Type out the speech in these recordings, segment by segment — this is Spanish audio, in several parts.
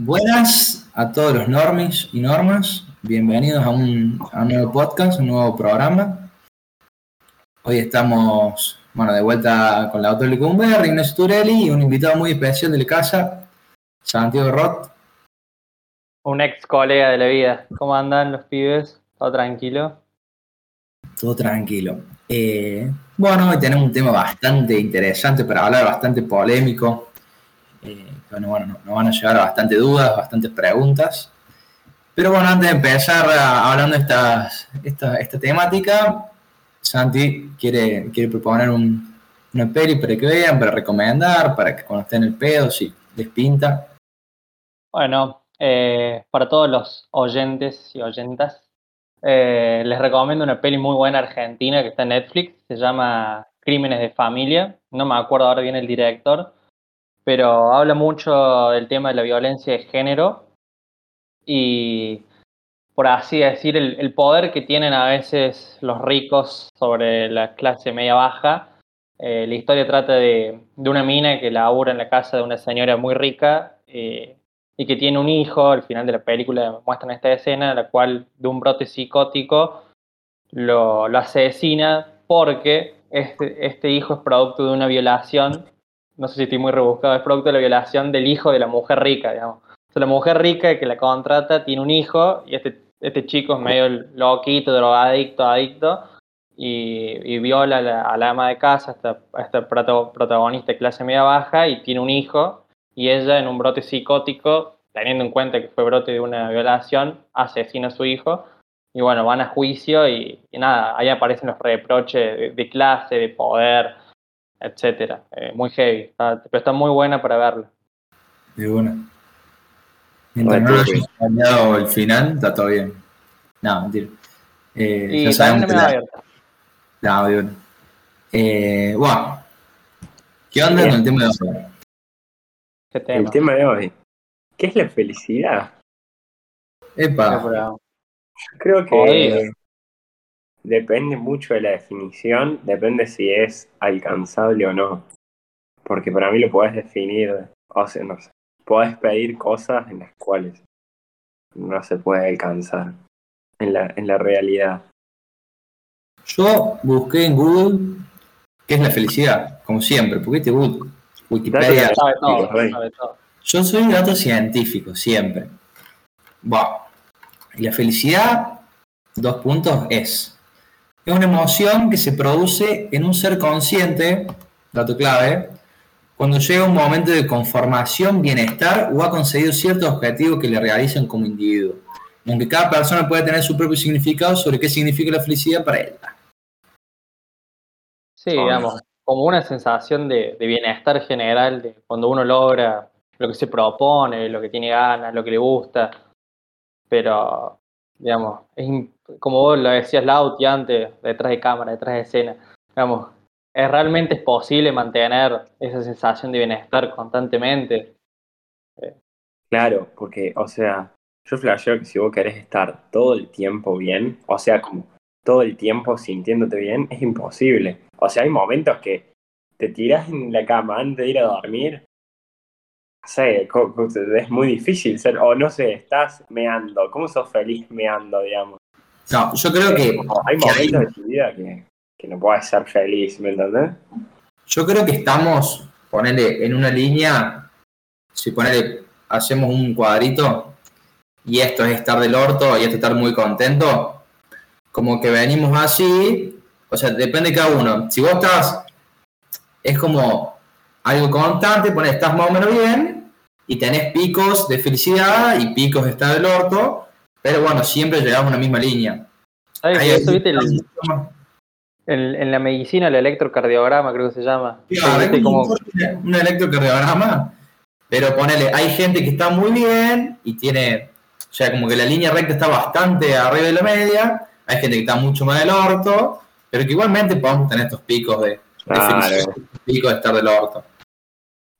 Buenas a todos los normis y normas. Bienvenidos a un, nuevo podcast, un nuevo programa. Hoy estamos, bueno, de vuelta con la autor Licumber, Inés Turelli y un invitado muy especial de la casa, Santiago Roth. Un ex colega de la vida. ¿Cómo andan los pibes? ¿Todo tranquilo? Todo tranquilo. Eh, bueno, hoy tenemos un tema bastante interesante para hablar, bastante polémico. Eh, bueno, bueno, nos van a llegar bastante dudas, bastantes preguntas. Pero bueno, antes de empezar hablando de esta, esta temática, Santi quiere, quiere proponer un, una peli para que vean, para recomendar, para que cuando estén en el pedo, si les pinta. Bueno, eh, para todos los oyentes y oyentas, eh, les recomiendo una peli muy buena argentina que está en Netflix, se llama Crímenes de Familia, no me acuerdo ahora bien el director, pero habla mucho del tema de la violencia de género y, por así decir, el, poder que tienen a veces los ricos sobre la clase media baja. Eh, la historia trata de, una mina que labura en la casa de una señora muy rica eh, y que tiene un hijo. Al final de la película muestran esta escena, en la cual de un brote psicótico lo, lo asesina porque este, este hijo es producto de una violación no sé si estoy muy rebuscado, es producto de la violación del hijo de la mujer rica, digamos. La mujer rica que la contrata tiene un hijo y este, este chico es medio loquito, drogadicto, adicto, y, viola a la, ama de casa, a esta, protagonista de clase media baja, y tiene un hijo, y ella en un brote psicótico, teniendo en cuenta que fue brote de una violación, asesina a su hijo, y bueno, van a juicio y, nada, ahí aparecen los reproches de clase, de poder, etcétera. Eh, muy heavy, pero está muy buena para verla. De buena. Mientras no lo hayas cambiado el final, está todo bien. No, mentira. Eh, y ya sabemos que la... No, de buena. Eh, wow. ¿Qué onda con el tema de hoy? ¿Qué tema? El tema de hoy. ¿Qué es la felicidad? Epa. Creo que Depende mucho de la definición, depende si es alcanzable o no. Porque para mí lo puedes definir, o sea, no sé, puedes pedir cosas en las cuales no se puede alcanzar en la, en la realidad. Yo busqué en Google qué es la felicidad, como siempre, porque este Google, Wikipedia. Sabe todo, sabe todo. Yo soy un dato científico, siempre. Bueno, y la felicidad, dos puntos, es es una emoción que se produce en un ser consciente, dato clave, cuando llega un momento de conformación, bienestar o ha conseguido ciertos objetivos que le realicen como individuo. Aunque cada persona puede tener su propio significado sobre qué significa la felicidad para ella. Sí, digamos, como una sensación de, de, bienestar general, de cuando uno logra lo que se propone, lo que tiene ganas, lo que le gusta. Pero, digamos, es, como vos lo decías, Laut, antes, detrás de cámara, detrás de escena, digamos, ¿es realmente es posible mantener esa sensación de bienestar constantemente? Claro, porque, o sea, yo flasheo que si vos querés estar todo el tiempo bien, o sea, como todo el tiempo sintiéndote bien, es imposible. O sea, hay momentos que te tiras en la cama antes de ir a dormir. No sé, es muy difícil ser, o no sé, estás meando. ¿Cómo sos feliz meando, digamos? No, yo creo que. Hay momentos de tu vida que, que no puedes ser feliz, ¿me entendés? Yo creo que estamos, ponele en una línea, si ponele, hacemos un cuadrito y esto es estar del orto y esto es estar muy contento, como que venimos así, o sea, depende de cada uno. Si vos estás, es como algo constante, ponele, estás más o menos bien y tenés picos de felicidad y picos de estar del orto, pero bueno, siempre llegamos a una misma línea. en la medicina el electrocardiograma creo que se llama. un electrocardiograma, pero ponele, hay gente que está muy bien y tiene, o sea, como que la línea recta está bastante arriba de la media, hay gente que está mucho más del orto, pero que igualmente podemos tener estos picos de, picos de estar del orto.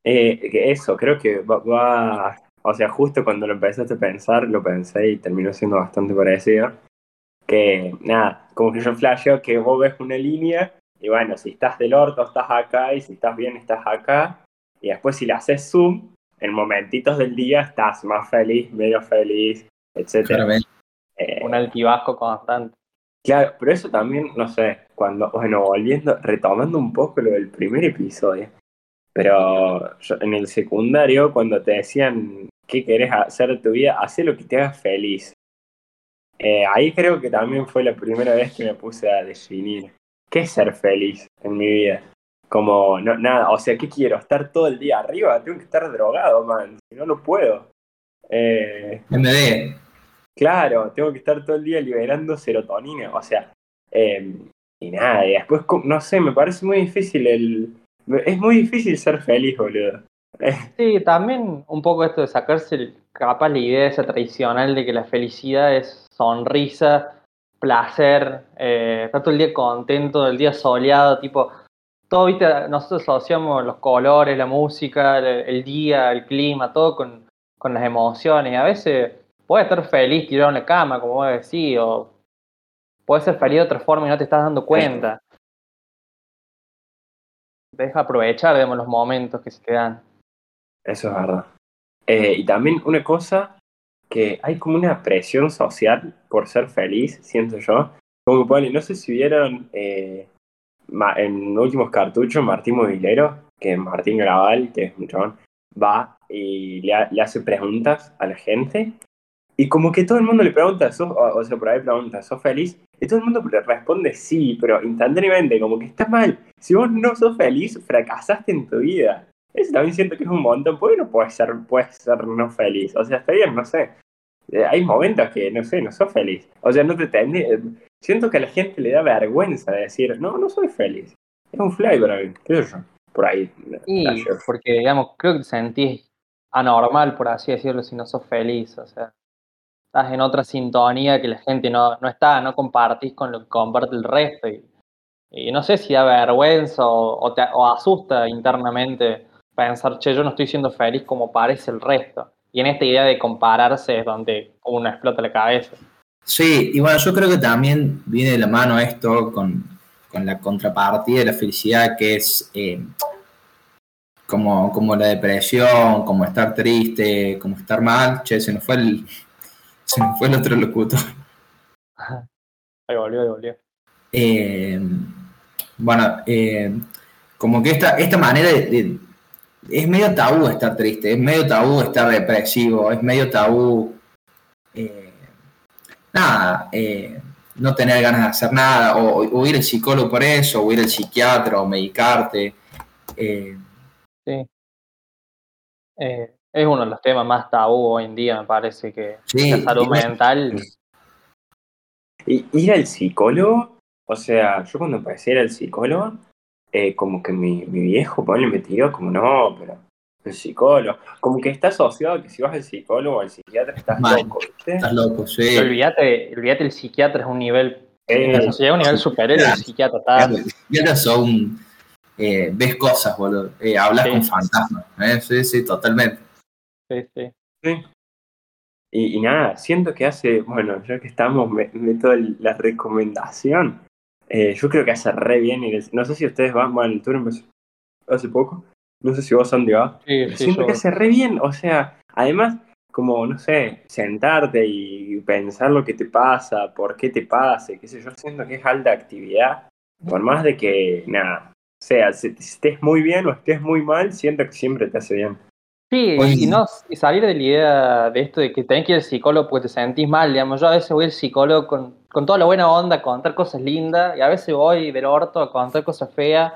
Eh, eso, creo que va, o sea, justo cuando lo empezaste a pensar, lo pensé y terminó siendo bastante parecido. Que nada, como que yo flasheo que vos ves una línea y bueno, si estás del orto estás acá y si estás bien estás acá. Y después si le haces zoom, en momentitos del día estás más feliz, menos feliz, etc. Eh, Un altibajo constante. Claro, pero eso también, no sé, cuando, bueno, volviendo, retomando un poco lo del primer episodio, pero yo- en el secundario, cuando te decían qué querés hacer de tu vida, haz lo que te haga feliz. Eh, ahí creo que también fue la primera vez que me puse a definir qué es ser feliz en mi vida. Como, no, nada, o sea, ¿qué quiero? ¿Estar todo el día arriba? Tengo que estar drogado, man, si no, no puedo. Eh, MD. Claro, tengo que estar todo el día liberando serotonina, o sea, eh, y nada, y después, no sé, me parece muy difícil el... Es muy difícil ser feliz, boludo. Sí, también un poco esto de sacarse el- capaz la idea esa tradicional de que la felicidad es sonrisa, placer, eh, estar todo el día contento, el día soleado, tipo, todo, viste, nosotros asociamos los colores, la música, el, el día, el clima, todo con, con las emociones. Y a veces puedes estar feliz tirado en la cama, como vos decís, o puedes ser feliz de otra forma y no te estás dando cuenta. Deja aprovechar, digamos, los momentos que se te dan. Eso es verdad. Eh, y también una cosa que hay como una presión social por ser feliz, siento yo. Como que ponele, no sé si vieron eh, en últimos cartuchos Martín Movilero, que Martín Graval, que es un chabón, va y le, le hace preguntas a la gente. Y como que todo el mundo le pregunta, ¿sos, o, o sea, por ahí pregunta, ¿sos feliz? Y todo el mundo le responde sí, pero instantáneamente, como que está mal. Si vos no sos feliz, fracasaste en tu vida. Eso también siento que es un montón. ¿Por qué no puedes ser, puedes ser no feliz? O sea, está bien, no sé. Eh, hay momentos que, no sé, no sos feliz. O sea, no te tendí- eh, Siento que a la gente le da vergüenza decir, no, no soy feliz. Es un fly para mí. ¿Qué sé yo? Por ahí. Y flasheo. porque, digamos, creo que te sentís anormal, por así decirlo, si no sos feliz. O sea, estás en otra sintonía que la gente no, no está, no compartís con lo que comparte el resto. Y, y no sé si da vergüenza o, o te, o asusta internamente pensar, che, yo no estoy siendo feliz como parece el resto. Y en esta idea de compararse es donde uno explota la cabeza. Sí, y bueno, yo creo que también viene de la mano esto con, con la contrapartida de la felicidad, que es eh, como, como la depresión, como estar triste, como estar mal. Che, se nos fue el, se nos fue el otro locutor. Ahí volvió, ahí volvió. Eh, bueno, eh, como que esta, esta manera de, de- Es medio tabú estar triste, es medio tabú estar depresivo, es medio tabú. eh, nada, eh, no tener ganas de hacer nada, o, o ir al psicólogo por eso, o ir al psiquiatra, o medicarte. eh, Sí. Eh, es uno de los temas más tabú hoy en día, me parece que sí, la salud y mental. Y ir al psicólogo, o sea, yo cuando empecé a ir al psicólogo, eh, como que mi, mi viejo ponle me tiró como no, pero el psicólogo, como que está asociado a que si vas al psicólogo o al psiquiatra estás loco, ¿viste? estás loco, sí. Olvídate, olvídate, el psiquiatra es un nivel, en la Eh, sociedad un nivel superior, el psiquiatra está. Ya ya son. eh, ves cosas, boludo. Eh, hablas Sí. con fantasmas. ¿eh? Sí, sí, totalmente. Sí, sí. Sí. Y, y nada, siento que hace, bueno, ya que estamos, me- meto el- la recomendación. Eh, yo creo que hace re bien ir No sé si ustedes van, bueno, el tour empezó hace poco. No sé si vos, Sandy, vas. Sí, Pero sí, siento yo- que hace re bien, o sea, además, como, no sé, sentarte y pensar lo que te pasa, por qué te pasa, qué sé yo, siento que es alta actividad. Por más de que, nada, o sea, si estés muy bien o estés muy mal, siento que siempre te hace bien. Sí, Oye. y, no, y salir de la idea de esto de que tenés que ir al psicólogo porque te sentís mal, digamos, yo a veces voy al psicólogo con, con toda la buena onda a contar cosas lindas y a veces voy del orto a contar cosas feas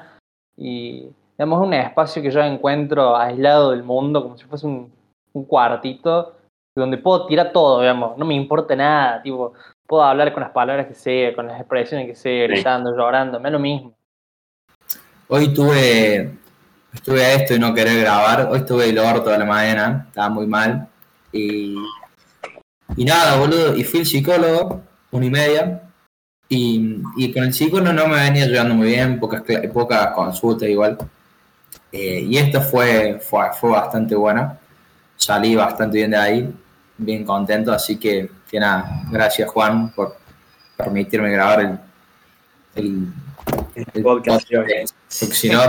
y digamos es un espacio que yo encuentro aislado del mundo como si fuese un, un cuartito donde puedo tirar todo, digamos, no me importa nada, tipo, puedo hablar con las palabras que sea, con las expresiones que sea, Sí. gritando, llorando, me da lo mismo. Hoy tuve, estuve a esto y no querer grabar. Hoy estuve el orto de la mañana, estaba muy mal. Y, y nada, boludo. Y fui al psicólogo, una y media. Y, y con el psicólogo no me venía ayudando muy bien, pocas, cla- pocas consultas igual. Eh, y esta fue, fue, fue bastante buena. Salí bastante bien de ahí, bien contento. Así que, que nada, gracias Juan por permitirme grabar el, el, el podcast. Porque si no,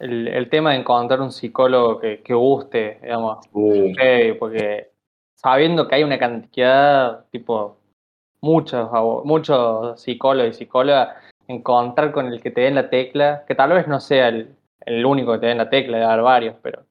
el, el tema de encontrar un psicólogo que, que guste, digamos, Uh, porque sabiendo que hay una cantidad, tipo, muchos, muchos psicólogos y psicólogas, encontrar con el que te den la tecla, que tal vez no sea el, el único que te den la tecla, de dar varios, pero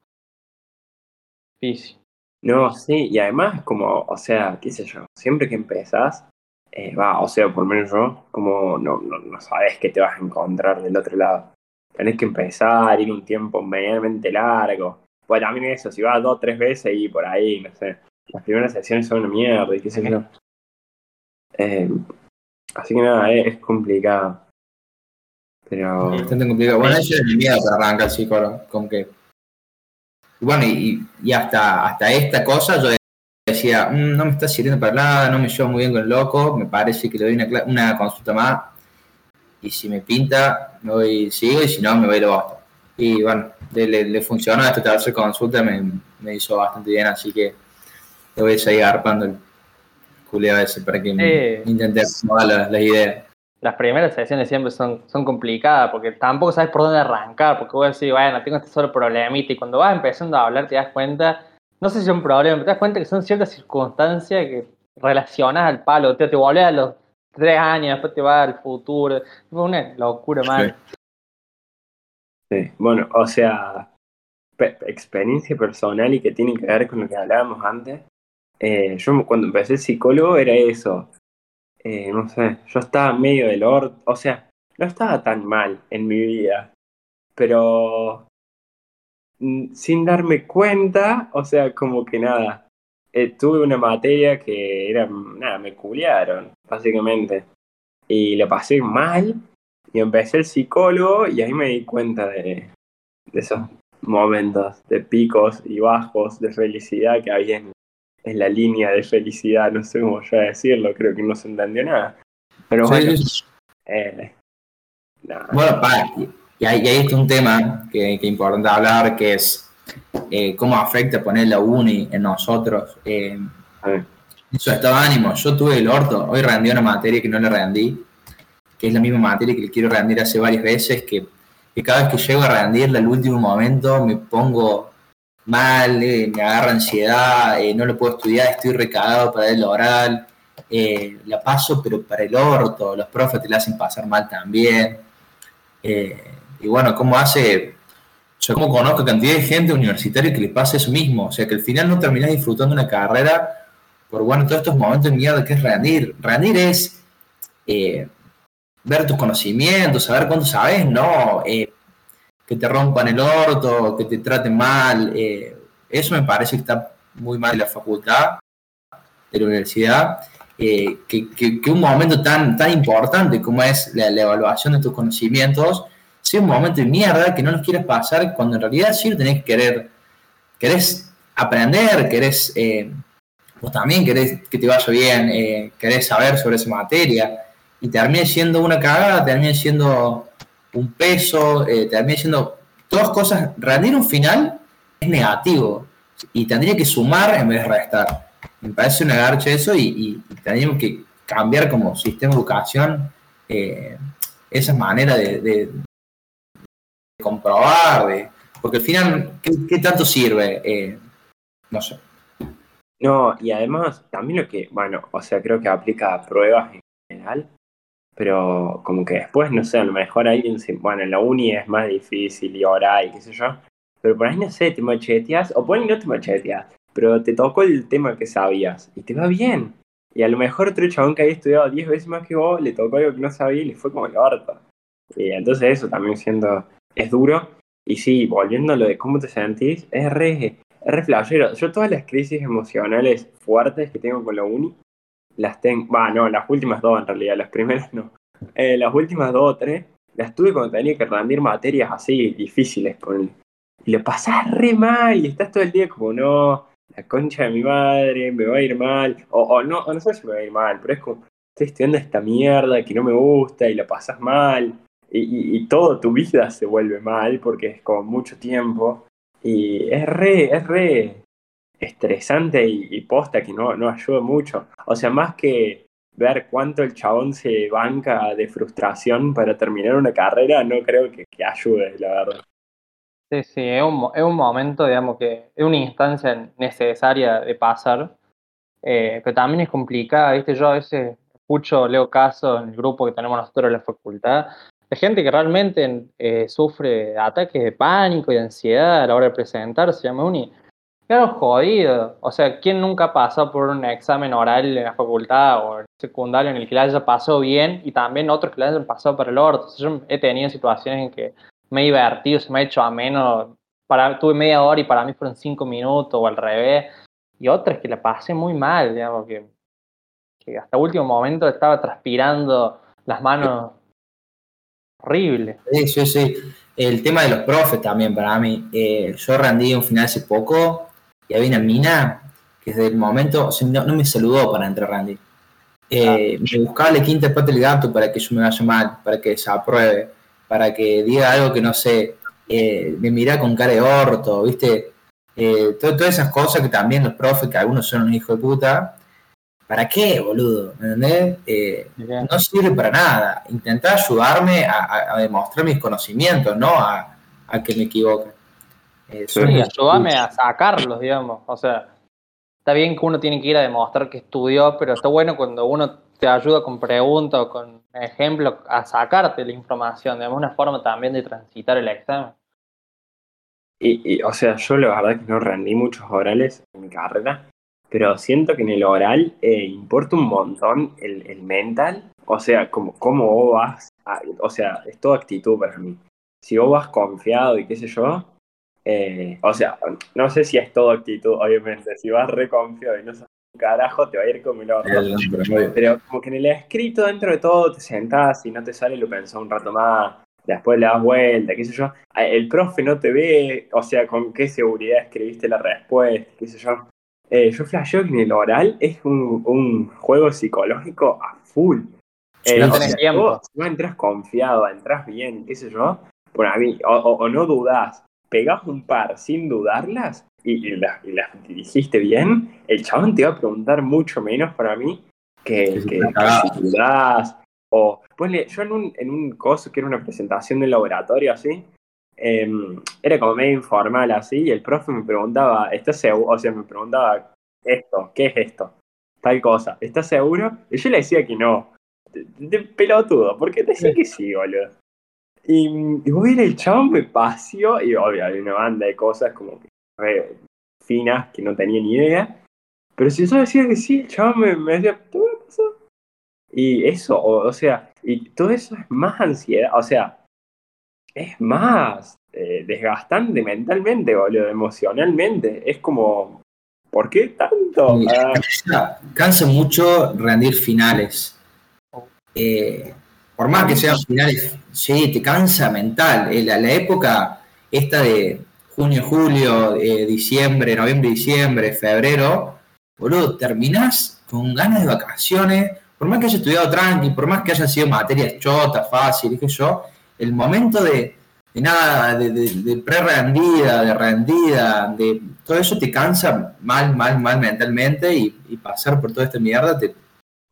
difícil. no, sí, y además como, o sea, qué sé yo, siempre que empezás, eh, va, o sea, por lo menos yo, como no, no, no sabes qué te vas a encontrar del otro lado. Tenés que empezar, ir un tiempo medianamente largo. Pues también eso, si vas dos o tres veces y por ahí, no sé, las primeras sesiones son una mierda y qué sé yo. Eh, así que nada, es, complicado. Pero... Bastante complicado. Bueno, eso es mi miedo para arrancar el psicólogo. Como que. Bueno, y, y hasta, hasta esta cosa yo decía, "Mm, no me está sirviendo para nada, no me llevo muy bien con el loco, me parece que le doy una, una consulta más. Y si me pinta, me voy, sigo, y si no, me voy y lo basto. Y bueno, le, le, funcionó esta tercera consulta, me, me hizo bastante bien, así que le voy a seguir arpando el culeo ese para que Eh. me intente acomodar las, las ideas. Las primeras sesiones siempre son, son complicadas porque tampoco sabes por dónde arrancar, porque vos decís, bueno, tengo este solo problemita, y cuando vas empezando a hablar te das cuenta, no sé si es un problema, pero te das cuenta que son ciertas circunstancias que relacionas al palo, te, te volvés a los tres años, después te vas al futuro, fue una locura, man. Sí, bueno, o sea, pe- experiencia personal y que tiene que ver con lo que hablábamos antes. Eh, yo cuando empecé psicólogo era eso. Eh, no sé, yo estaba medio del orto, o sea, no estaba tan mal en mi vida, pero mm, sin darme cuenta, o sea, como que nada, eh, tuve una materia que era, nada, me culiaron, básicamente, y la pasé mal, y empecé el psicólogo y ahí me di cuenta de, de esos momentos de picos y bajos de felicidad que había en, en la línea de felicidad, no sé cómo ya decirlo, creo que no se entendió nada. Pero bueno, sí, eh. Bueno, para, y ahí, y ahí está un tema que, que es importante hablar, que es eh, cómo afecta poner la uni en nosotros. Eh, eso estado de ánimo. Yo tuve el orto, hoy rendí una materia que no le rendí, que es la misma materia que le quiero rendir hace varias veces, que, que cada vez que llego a rendirla al último momento me pongo mal, eh, me agarra ansiedad, eh, no lo puedo estudiar, estoy recagado para el oral, eh, la paso pero para el orto, los profes te la hacen pasar mal también. Y bueno, ¿cómo hace? Yo como conozco cantidad de gente universitaria que le pasa eso mismo, o sea que al final no terminás disfrutando una carrera por bueno, todos estos momentos de mierda que es rendir. Rendir es eh, ver tus conocimientos, saber cuánto sabes, no eh, que te rompan el orto, que te traten mal. eh, eso me parece que está muy mal de la facultad, de la universidad. que, que- que un momento tan, tan importante como es la, la evaluación de tus conocimientos sea un momento de mierda que no los quieres pasar cuando en realidad sí lo tenés que querer, querés aprender, querés, eh, vos también querés que te vaya bien, eh, querés saber sobre esa materia. Y termina siendo una cagada, termina siendo un peso, eh, termina siendo todas cosas, rendir un final es negativo y tendría que sumar en vez de restar. Me parece una garcha eso y, tendríamos que cambiar como sistema de educación eh, esa manera de comprobar, de- porque al final, ¿qué, tanto sirve? Eh, no sé. No, y además también lo que, bueno, o sea, creo que aplica a pruebas en general, pero como que después, no sé, a lo mejor alguien se, bueno, en la uni es más difícil y oral y qué sé yo, pero por ahí no sé, te macheteas, o por ahí no te macheteas, pero te tocó el tema que sabías y te va bien. Y a lo mejor otro chabón que había estudiado 10 veces más que vos le tocó algo que no sabía y le fue como el orto. Y entonces eso también siento, es duro. Y sí, volviendo a lo de cómo te sentís, es re, es re. Yo todas las crisis emocionales fuertes que tengo con la uni, las tengo, va, no, las últimas dos en realidad, las primeras no. Eh, las últimas dos o tres las tuve cuando tenía que rendir materias así difíciles con y lo pasás re mal y estás todo el día como no, la concha de mi madre, me va a ir mal, o, no, no sé si me va a ir mal, pero es como estoy estudiando esta mierda que no me gusta y la pasas mal y, y- todo tu vida se vuelve mal porque es como mucho tiempo y es re, es re estresante y, y posta que no, no ayuda mucho. O sea, más que ver cuánto el chabón se banca de frustración para terminar una carrera, no creo que, que ayude, la verdad. Sí, sí, es un, es un momento, digamos, que es una instancia necesaria de pasar, eh, pero también es complicada, ¿viste? Yo a veces escucho, leo casos en el grupo que tenemos nosotros en la facultad, de gente que realmente eh, sufre ataques de pánico y de ansiedad a la hora de presentarse, llama uni. Claro, jodido. O sea, ¿quién nunca ha pasado por un examen oral en la facultad o en secundario en el que le haya pasado bien y también otros que le hayan pasado para el orto? yo he tenido situaciones en que me he divertido, se me ha hecho ameno. Para, tuve media hora y para mí fueron cinco minutos o al revés. Y otras que la pasé muy mal, digamos, que, que hasta último momento estaba transpirando las manos horrible. Sí, sí, sí. El tema de los profes también para mí. Eh, yo rendí un final hace poco y había una mina que desde el momento, no, me saludó para entrar Randy. Eh, me buscaba la quinta parte del gato para que yo me vaya mal, para que se apruebe, para que diga algo que no sé, eh, me mira con cara de orto, ¿viste? todas esas cosas que también los profes, que algunos son un hijo de puta, ¿Para qué, boludo? ¿Me entendés? Eh, no sirve para nada. Intenta ayudarme a, demostrar mis conocimientos, no a, que me equivoque. Eh, sí, ayúdame a sacarlos, digamos. O sea, está bien que uno tiene que ir a demostrar que estudió, pero está bueno cuando uno te ayuda con preguntas o con ejemplos a sacarte la información. De una forma también de transitar el examen. Y, o sea, yo la verdad que no rendí muchos orales en mi carrera, pero siento que en el oral eh, importa un montón el, el, mental, o sea, como, cómo vos vas, o sea, es toda actitud para mí. Si vos vas confiado y qué sé yo, eh, o sea, no sé si es todo actitud, obviamente, si vas reconfiado y no sabes un carajo, te va a ir como el otro. Pero como que en el escrito, dentro de todo, te sentás y no te sale, lo pensás un rato más, después le das vuelta, qué sé yo. El profe no te ve, o sea, con qué seguridad escribiste la respuesta, qué sé yo. Eh, yo flasheo que en el oral es un, juego psicológico a full. Eh, no tenés tiempo. no entras confiado, entras bien, qué sé yo. Bueno, a mí, o, no dudás, pegás un par sin dudarlas y, las, dirigiste bien, el chabón te va a preguntar mucho menos para mí que, si dudás. O, pues, yo en un, en un coso que era una presentación del laboratorio así, Em, era como medio informal así, y el profe me preguntaba, ¿estás seguro? O sea, me preguntaba, esto, ¿qué es esto? Tal cosa, ¿estás seguro? Y yo le decía que no. De, pelotudo, porque te decía que sí, boludo. Y, y voy a ir el chabón me paseó, y obvio, hay una banda de cosas como que re finas que no tenía ni idea. Pero si yo decía que sí, el chabón me, me decía, ¿qué pasó? Y eso, o sea, y todo eso es más ansiedad, o sea, es más eh, desgastante mentalmente, boludo, emocionalmente. Es como, ¿por qué tanto? Ah. Cansa, mucho rendir finales. Eh, por más que sean finales, sí, te cansa mental. Eh, la, la época esta de junio, julio, diciembre, noviembre, diciembre, febrero, boludo, terminás con ganas de vacaciones, por más que haya estudiado tranqui, por más que haya sido materias chotas, fácil, dije yo, el momento de, nada, de, de, pre-rendida, de rendida, de todo eso te cansa mal, mal, mal mentalmente y, pasar por toda esta mierda te...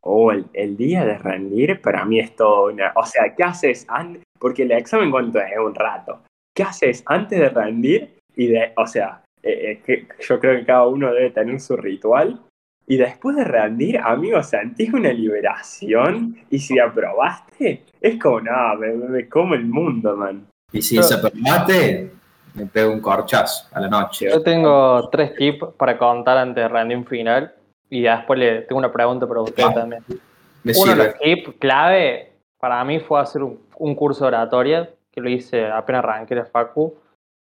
O el, día de rendir para mí es todo una... O sea, ¿qué haces antes? Porque el examen cuánto es, un rato. ¿Qué haces antes de rendir? Y de, o sea, eh, eh, yo creo que cada uno debe tener su ritual y después de rendir, amigo, sentís una liberación. Y si aprobaste, es como, no, me, como el mundo, man. Y si desaprobaste, me pego un corchazo a la noche. Yo tengo tres tips para contar antes de rendir un final. Y después le tengo una pregunta para usted ah, también. Uno de los tips clave para mí fue hacer un, curso de oratoria, que lo hice apenas arranqué de Facu.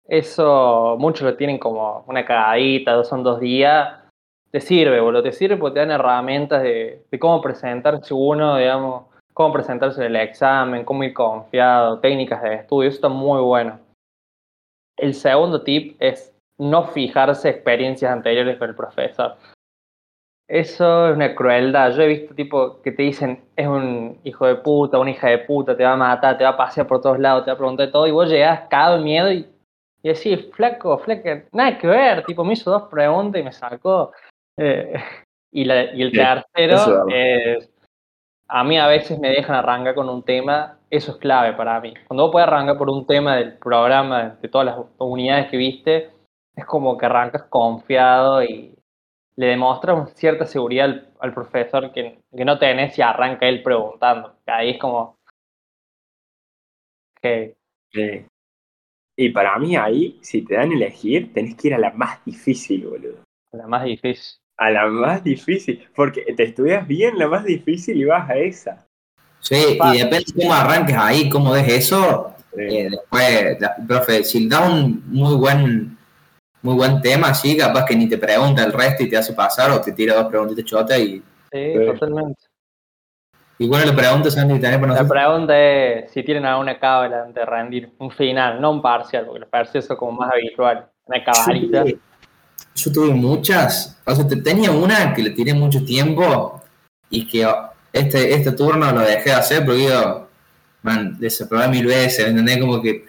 Eso muchos lo tienen como una cagadita, dos son dos días te sirve, boludo, te sirve porque te dan herramientas de, cómo presentarse uno, digamos, cómo presentarse en el examen, cómo ir confiado, técnicas de estudio, eso está muy bueno. El segundo tip es no fijarse experiencias anteriores con el profesor. Eso es una crueldad. Yo he visto tipo que te dicen es un hijo de puta, una hija de puta, te va a matar, te va a pasear por todos lados, te va a preguntar todo, y vos llegás cagado de miedo y, y decís, flaco, flaco, nada que ver, tipo me hizo dos preguntas y me sacó. Eh, y, el tercero es a mí a veces me dejan arrancar con un tema, eso es clave para mí. Cuando vos puedes arrancar por un tema del programa, de todas las unidades que viste, es como que arrancas confiado y le demuestras cierta seguridad al, profesor que, que, no tenés y arranca él preguntando. Ahí es como... Okay. Sí. Y para mí ahí, si te dan a elegir, tenés que ir a la más difícil, boludo. A la más difícil. A la más difícil, porque te estudias bien la más difícil y vas a esa. Sí, y depende de cómo arranques ahí, cómo ves eso. Eh, después, profe, si da un muy buen muy buen tema, sí, capaz que ni te pregunta el resto y te hace pasar o te tira dos preguntitas chotas y... Sí, totalmente. Y bueno, le preguntas, Andy, tenés La pregunta es si tienen alguna cábala antes de rendir un final, no un parcial, porque los parciales son como más habitual, una cabalita. Yo, tuve muchas, o sea, tenía una que le tiré mucho tiempo y que este, este turno lo dejé de hacer porque yo, man, desaprobé mil veces, ¿entendés? Como que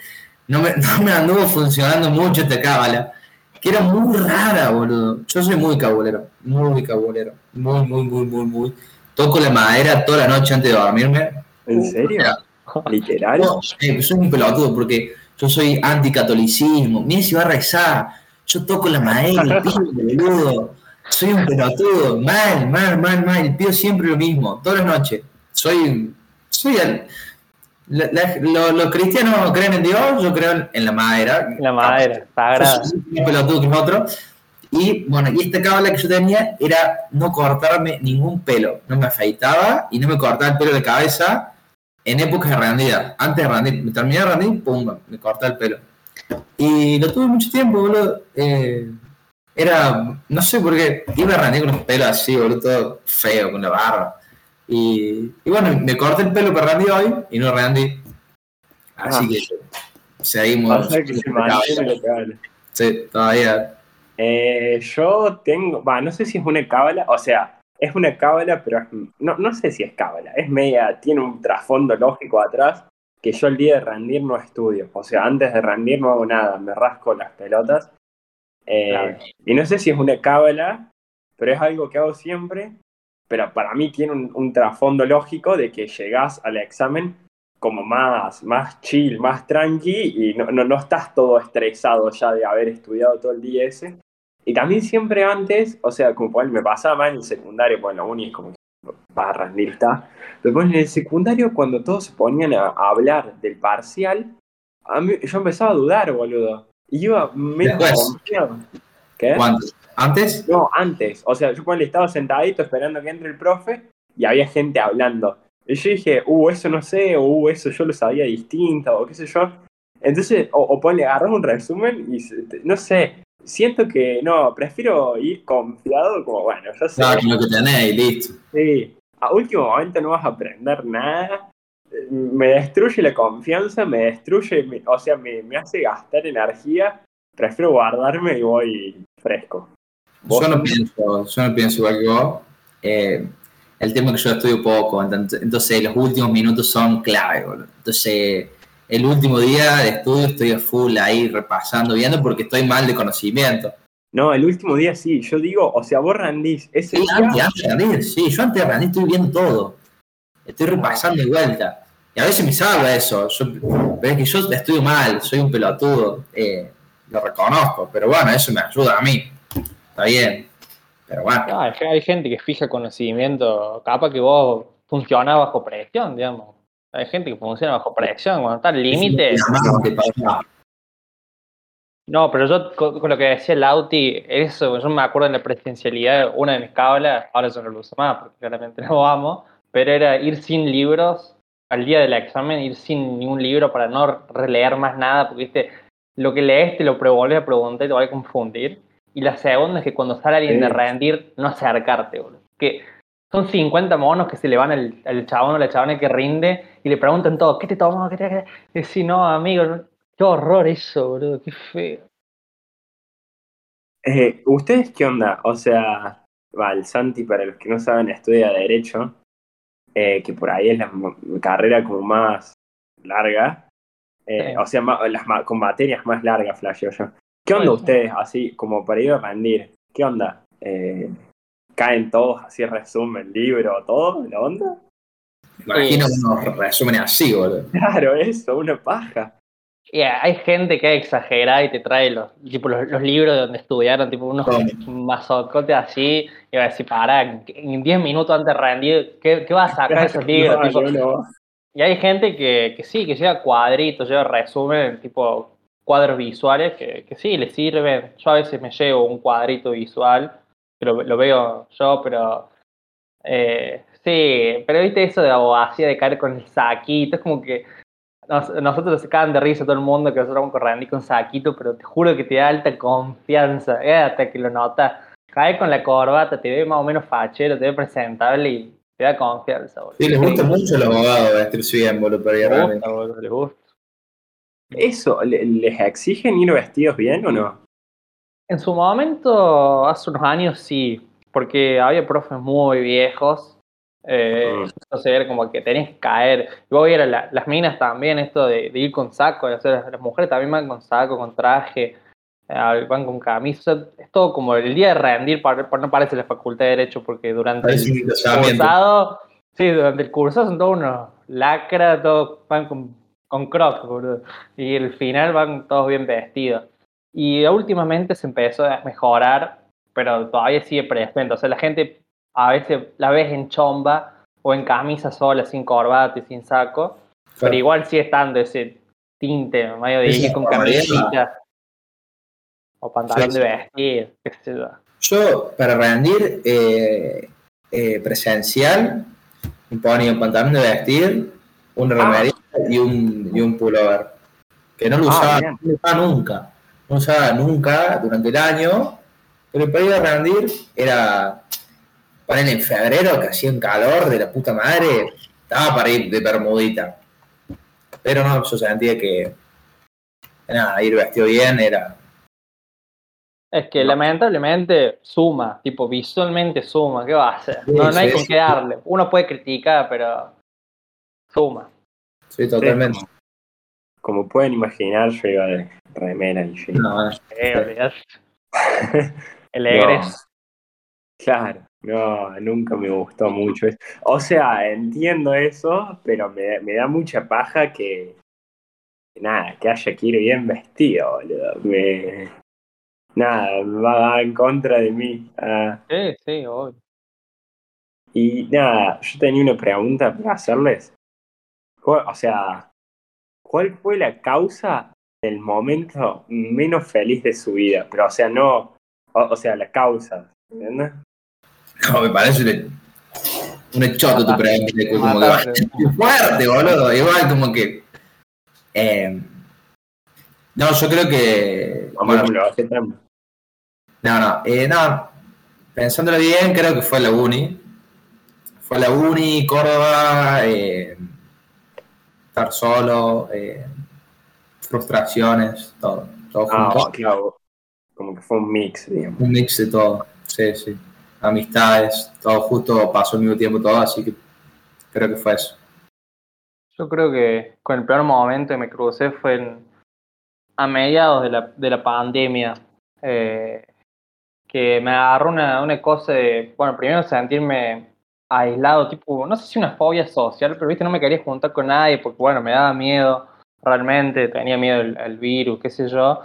no me, no me anduvo funcionando mucho esta cábala que era muy rara, boludo. Yo soy muy cabulero, muy cabulero, muy, muy, muy, muy, muy. Toco la madera toda la noche antes de dormirme. ¿En serio? ¿Literal? No, soy un pelotudo porque yo soy anticatolicismo. Mira si va a rezar. Yo toco la madera, el boludo. Soy un pelotudo. Mal, mal, mal, mal. Pido siempre lo mismo, todas las noches. Soy, soy el, los cristianos creen en Dios, yo creo en la madera. La madera, sagrada. Un pelotudo que es otro. Y bueno, y esta cábala que yo tenía era no cortarme ningún pelo. No me afeitaba y no me cortaba el pelo de cabeza en épocas de rendida. Antes de rendir, me terminé de rendir, pum, me cortaba el pelo. Y lo tuve mucho tiempo, boludo. Eh, era, no sé por qué, iba a con los pelos así, boludo, todo feo, con la barba. Y, bueno, me corté el pelo para Randy hoy y no Randy. Así ah. que seguimos. sí, todavía. Eh, yo tengo, va, no sé si es una cábala, o sea, es una cábala, pero no, no sé si es cábala, es media, tiene un trasfondo lógico atrás que yo el día de rendir no estudio. O sea, antes de rendir no hago nada, me rasco las pelotas. Eh, y no sé si es una cábala, pero es algo que hago siempre pero para mí tiene un, trasfondo lógico de que llegás al examen como más, más chill, más tranqui y no, no, estás todo estresado ya de haber estudiado todo el día ese. Y también siempre antes, o sea, como me pasaba en el secundario, pues en la uni es como barras, lista. Pero pues, en el secundario, cuando todos se ponían a, hablar del parcial, a mí, yo empezaba a dudar, boludo. Y iba medio. ¿Qué? ¿Antes? No, antes. O sea, yo cuando estaba sentadito esperando que entre el profe y había gente hablando. Y yo dije, uh, eso no sé, o uh, eso yo lo sabía distinto, o qué sé yo. Entonces, o, o ponle, agarras un resumen y no sé, siento que no, prefiero ir confiado como, bueno, yo sé. Claro, lo que tenés listo. Sí, a último momento no vas a aprender nada. Me destruye la confianza, me destruye, o sea, me, me hace gastar energía. Prefiero guardarme y voy fresco. Yo no, pienso, yo no pienso igual que vos. Eh, el tema es que yo estudio poco, entonces los últimos minutos son clave, Entonces, el último día de estudio estoy a full ahí repasando, viendo, porque estoy mal de conocimiento. No, el último día sí, yo digo, o sea, vos rendís ese sí, Antes, de rendir, sí, yo antes de rendir estoy viendo todo. Estoy repasando de vuelta. Y a veces me salva eso, pero es que yo estudio mal, soy un pelotudo, eh, lo reconozco, pero bueno, eso me ayuda a mí bien. Pero bueno. hay gente que fija conocimiento, capaz que vos funcionás bajo presión, digamos. Hay gente que funciona bajo presión, cuando está al límite. No, pero yo con, lo que decía Lauti, eso, yo me acuerdo en la presencialidad, una de mis cablas, ahora yo no lo uso más porque claramente no amo, pero era ir sin libros al día del examen, ir sin ningún libro para no releer más nada, porque viste, lo que lees te lo vuelves a preguntar y te va a confundir. Y la segunda es que cuando sale alguien de rendir, no acercarte, boludo. Que son 50 monos que se le van al, chabón o la chabona que rinde y le preguntan todo, ¿qué te tomas? ¿Qué te Y decís, no, amigo, qué horror eso, boludo, qué feo. Eh, ¿Ustedes qué onda? O sea, va, el Santi, para los que no saben, estudia Derecho, eh, que por ahí es la carrera como más larga, eh, o sea, las, con materias más largas, flash yo. ¿Qué onda ustedes, así como para ir a rendir? ¿Qué onda? Eh, ¿Caen todos así resumen, libro, todo? ¿La onda? Imagino unos resúmenes así, boludo. Claro, eso, una paja. Y hay gente que exagera y te trae los, tipo, los, los libros de donde estudiaron, tipo unos mazocotes así, y va a decir, para, en 10 minutos antes de rendir, ¿qué, qué vas a sacar de esos libros? No, Tipo, yo no. Y hay gente que, que sí, que lleva cuadritos, lleva resumen, tipo cuadros visuales, que, que sí, le sirven. Yo a veces me llevo un cuadrito visual, lo, lo veo yo, pero eh, sí, pero viste eso de abogacía, de caer con el saquito, es como que nos- nosotros nos sacaban de risa todo el mundo que nosotros vamos corriendo con saquito, pero te juro que te da alta confianza, eh, hasta que lo notas. Cae con la corbata, te ve más o menos fachero, te ve presentable y te da confianza. boludo. Sí, les gusta mucho a los abogados vestirse bien, boludo, pero ya Les realmente. gusta, boludo, les gusta. Eso, ¿le- ¿les exigen ir vestidos bien o no? En su momento, hace unos años sí, porque había profes muy viejos. Eh, Mm. Entonces era como que tenés que caer. Y vos vieras la- las minas también, esto de, de ir con saco, o sea, las, las mujeres también van con saco, con traje, eh, van con camisa. o sea, es todo como el día de rendir, para, para- no parece la facultad de Derecho, porque durante el cursado, sí, durante el cursado son todos unos lacras, todos van con, con crocs, boludo. Y el final van todos bien vestidos. Y últimamente se empezó a mejorar, pero todavía sigue presente. O sea, la gente a veces la ves en chomba o en camisa sola, sin corbata y sin saco, pero igual sigue estando ese tinte medio de ir con camisita o pantalón Sí, de vestir, qué sé yo. Yo, para rendir eh, eh, presencial, me ponía un pantalón de vestir, una remerita y, un, y un pullover. Que no lo Ah, no usaba nunca. No usaba nunca durante el año. Pero para ir a rendir era. Ponen en febrero, que hacía un calor de la puta madre. Estaba para ir de bermudita. Pero no, yo sentía que. Nada, ir vestido bien era. Es que lamentablemente suma, tipo visualmente suma, ¿qué va a hacer? Sí, No, no hay sí, con sí. qué darle. Uno puede criticar, pero suma. Sí, totalmente. Como pueden imaginar, yo iba de remera y jean. No, no. Eh. El No. egreso. Claro, no, nunca me gustó mucho eso. O sea, entiendo eso, pero me, me da mucha paja que, nada, que haya que ir bien vestido, boludo. Me, nada, va en contra de mí. Ah, Sí, sí, obvio. y nada, yo tenía una pregunta para hacerles. ¿Cuál- O sea, ¿cuál fue la causa del momento menos feliz de su vida? Pero, o sea, no, o, o sea, la causa, ¿entiendes? No, me parece un, un hechoto tu pregunta. Como que fuerte, boludo. Igual como que. eh, no, yo creo que. bueno, no, no, eh, no. Pensándolo bien, creo que fue la uni. Fue la uni, Córdoba, eh, estar solo, eh, frustraciones, todo. Todo Ah, junto. claro. Como que fue un mix, digamos. Un mix de todo. Sí, sí. Amistades, todo justo pasó al mismo tiempo todo, así que creo que fue eso. Yo creo que con el peor momento que me crucé fue en- a mediados de la, de la pandemia. eh, que me agarró una, una cosa de, bueno, primero sentirme aislado, tipo, no sé si una fobia social, pero viste, no me quería juntar con nadie porque, bueno, me daba miedo, realmente tenía miedo al, virus, qué sé yo,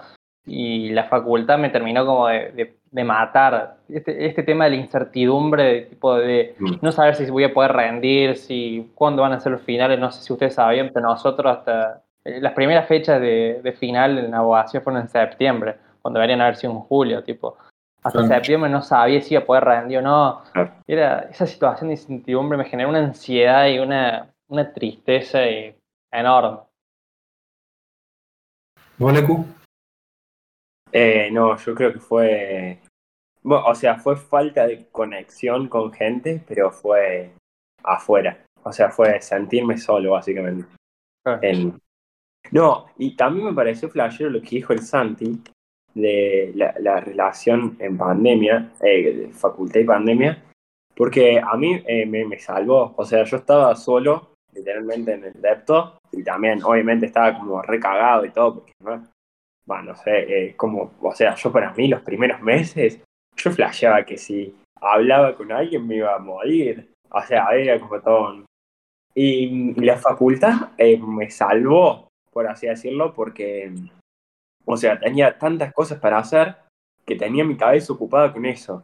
y la facultad me terminó como de, de- de matar. Este, este tema de la incertidumbre, de, tipo de Mm. no saber si voy a poder rendir, si cuándo van a ser los finales, no sé si ustedes sabían, pero nosotros hasta eh, las primeras fechas de, de final en la abogacía fueron en septiembre, cuando deberían haber sido en julio, tipo. Hasta Sí. septiembre no sabía si iba a poder rendir o no. Era, esa situación de incertidumbre me generó una ansiedad y una, una tristeza y- enorme. ¿Vos, Lecu? Eh, no, yo creo que fue. Bueno, o sea, fue falta de conexión con gente, pero fue afuera. O sea, fue sentirme solo, básicamente. En- No, y también me pareció flashero lo que dijo el Santi de la, la relación en pandemia, eh, de facultad y pandemia, porque a mí eh, me, me salvó. O sea, yo estaba solo, literalmente en el depto, y también, obviamente, estaba como recagado y todo, porque no, bueno, no sé, eh, como, o sea, yo para mí los primeros meses, yo flasheaba que si hablaba con alguien me iba a morir. O sea, era como todo Y, la facultad eh, me salvó, por así decirlo, porque, o sea, tenía tantas cosas para hacer que tenía mi cabeza ocupada con eso.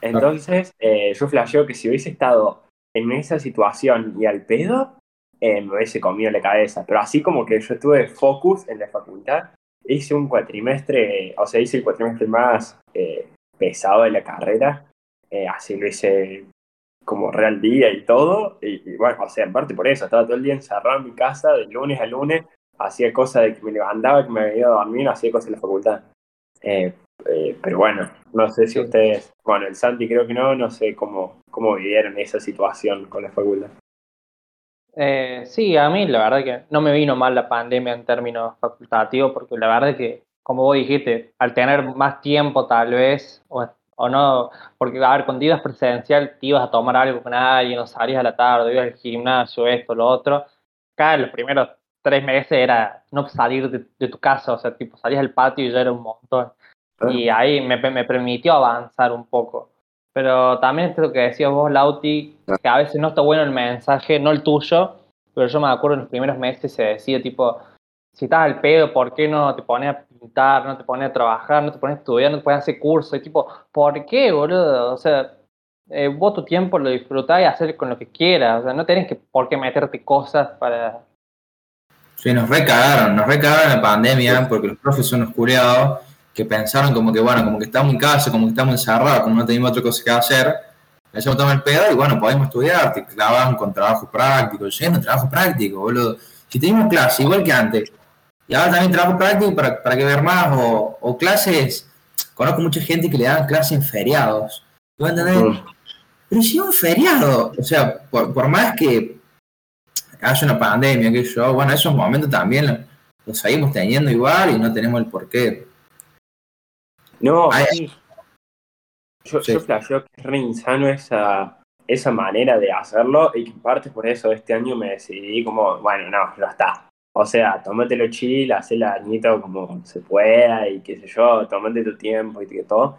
Entonces, eh, yo flasheo que si hubiese estado en esa situación y al pedo, eh, me hubiese comido la cabeza. Pero así como que yo estuve focus en la facultad, hice un cuatrimestre, o sea, hice el cuatrimestre más eh, pesado de la carrera. así lo hice como real día y todo. Y, bueno, o sea, en parte por eso, estaba todo el día encerrado en mi casa, de lunes a lunes, hacía cosas de que me levantaba, que me había ido a dormir, hacía cosas en la facultad. Eh, pero bueno, no sé si ustedes, bueno, el Santi creo que no, no sé cómo, cómo vivieron esa situación con la facultad. Eh, sí, a mí la verdad que no me vino mal la pandemia en términos facultativos, porque la verdad que, como vos dijiste, al tener más tiempo tal vez, o, no, porque a ver, cuando ibas presencial te ibas a tomar algo con alguien, no salías a la tarde, ibas al gimnasio, esto, lo otro, cada los primeros tres meses era no salir de, de tu casa, o sea, tipo salías al patio y ya era un montón. Y ahí me, me, permitió avanzar un poco. Pero también es lo que decías vos, Lauti, que a veces no está bueno el mensaje, no el tuyo, pero yo me acuerdo en los primeros meses se decía tipo, si estás al pedo, ¿por qué no te pones a pintar, no te pones a trabajar, no te pones a estudiar, no te pones a hacer cursos? Y tipo, ¿por qué, boludo? O sea, eh, vos tu tiempo lo disfrutás y hacer con lo que quieras. O sea, no tenés que por qué meterte cosas para... Sí, nos recagaron, nos recagaron la pandemia porque los profes son oscureados que pensaron como que, bueno, como que estamos en casa, como que estamos encerrados, como no teníamos otra cosa que hacer, empezamos a tomar el pedo y bueno, podemos estudiar, te clavaban con trabajo práctico, lleno trabajo práctico, boludo. Si teníamos clase, igual que antes, y ahora también trabajo práctico para, para que ver más, o, o, clases, conozco mucha gente que le dan clases en feriados. ¿Tú entendés? Pero si un feriado, o sea, por, por más que haya una pandemia, que yo, bueno, esos momentos también los seguimos teniendo igual y no tenemos el porqué no, yo, yo flasheo que es re insano esa, esa manera de hacerlo y que en parte por eso este año me decidí como, bueno, no, ya está. O sea, tómatelo chill, el añito como se pueda y qué sé yo, tómate tu tiempo y todo.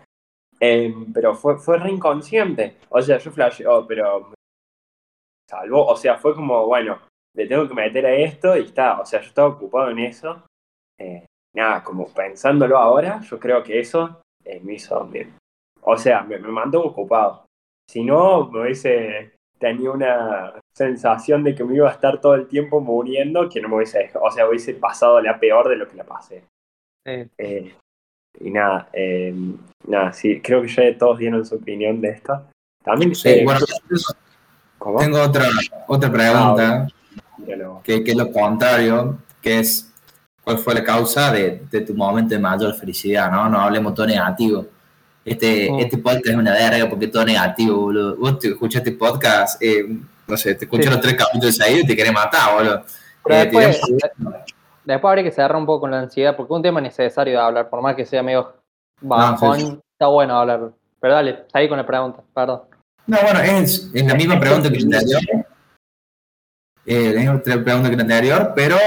Em, pero fue, fue re inconsciente. O sea, yo flasheo, pero salvo, o sea, fue como, bueno, le tengo que meter a esto y está, o sea, yo estaba ocupado en eso. Eh, nada, como pensándolo ahora, yo creo que eso eh, me hizo bien. O sea, me, me mantuvo ocupado. Si no, me hubiese tenido una sensación de que me iba a estar todo el tiempo muriendo, que no me hubiese dejado, o sea, hubiese pasado la peor de lo que la pasé. Eh, y nada, eh, nada, sí, creo que ya todos dieron su opinión de esto. También sí, bueno, tengo otra, otra pregunta, ah, que, que, es lo contrario, que es cuál fue la causa de, tu momento de mayor felicidad, ¿no? No hablemos todo negativo. Este, oh. este podcast es una verga porque todo negativo, boludo. Vos te escuchas este podcast, eh, no sé, te escuchas los tres capítulos ahí y te querés matar, boludo. Pero eh, después, después habría que cerrar un poco con la ansiedad porque es un tema necesario de hablar, por más que sea medio bajón, está bueno hablar. Pero dale, ahí con la pregunta, perdón. No, bueno, es, es la misma pregunta que la anterior. Eh, la misma pregunta que la anterior, pero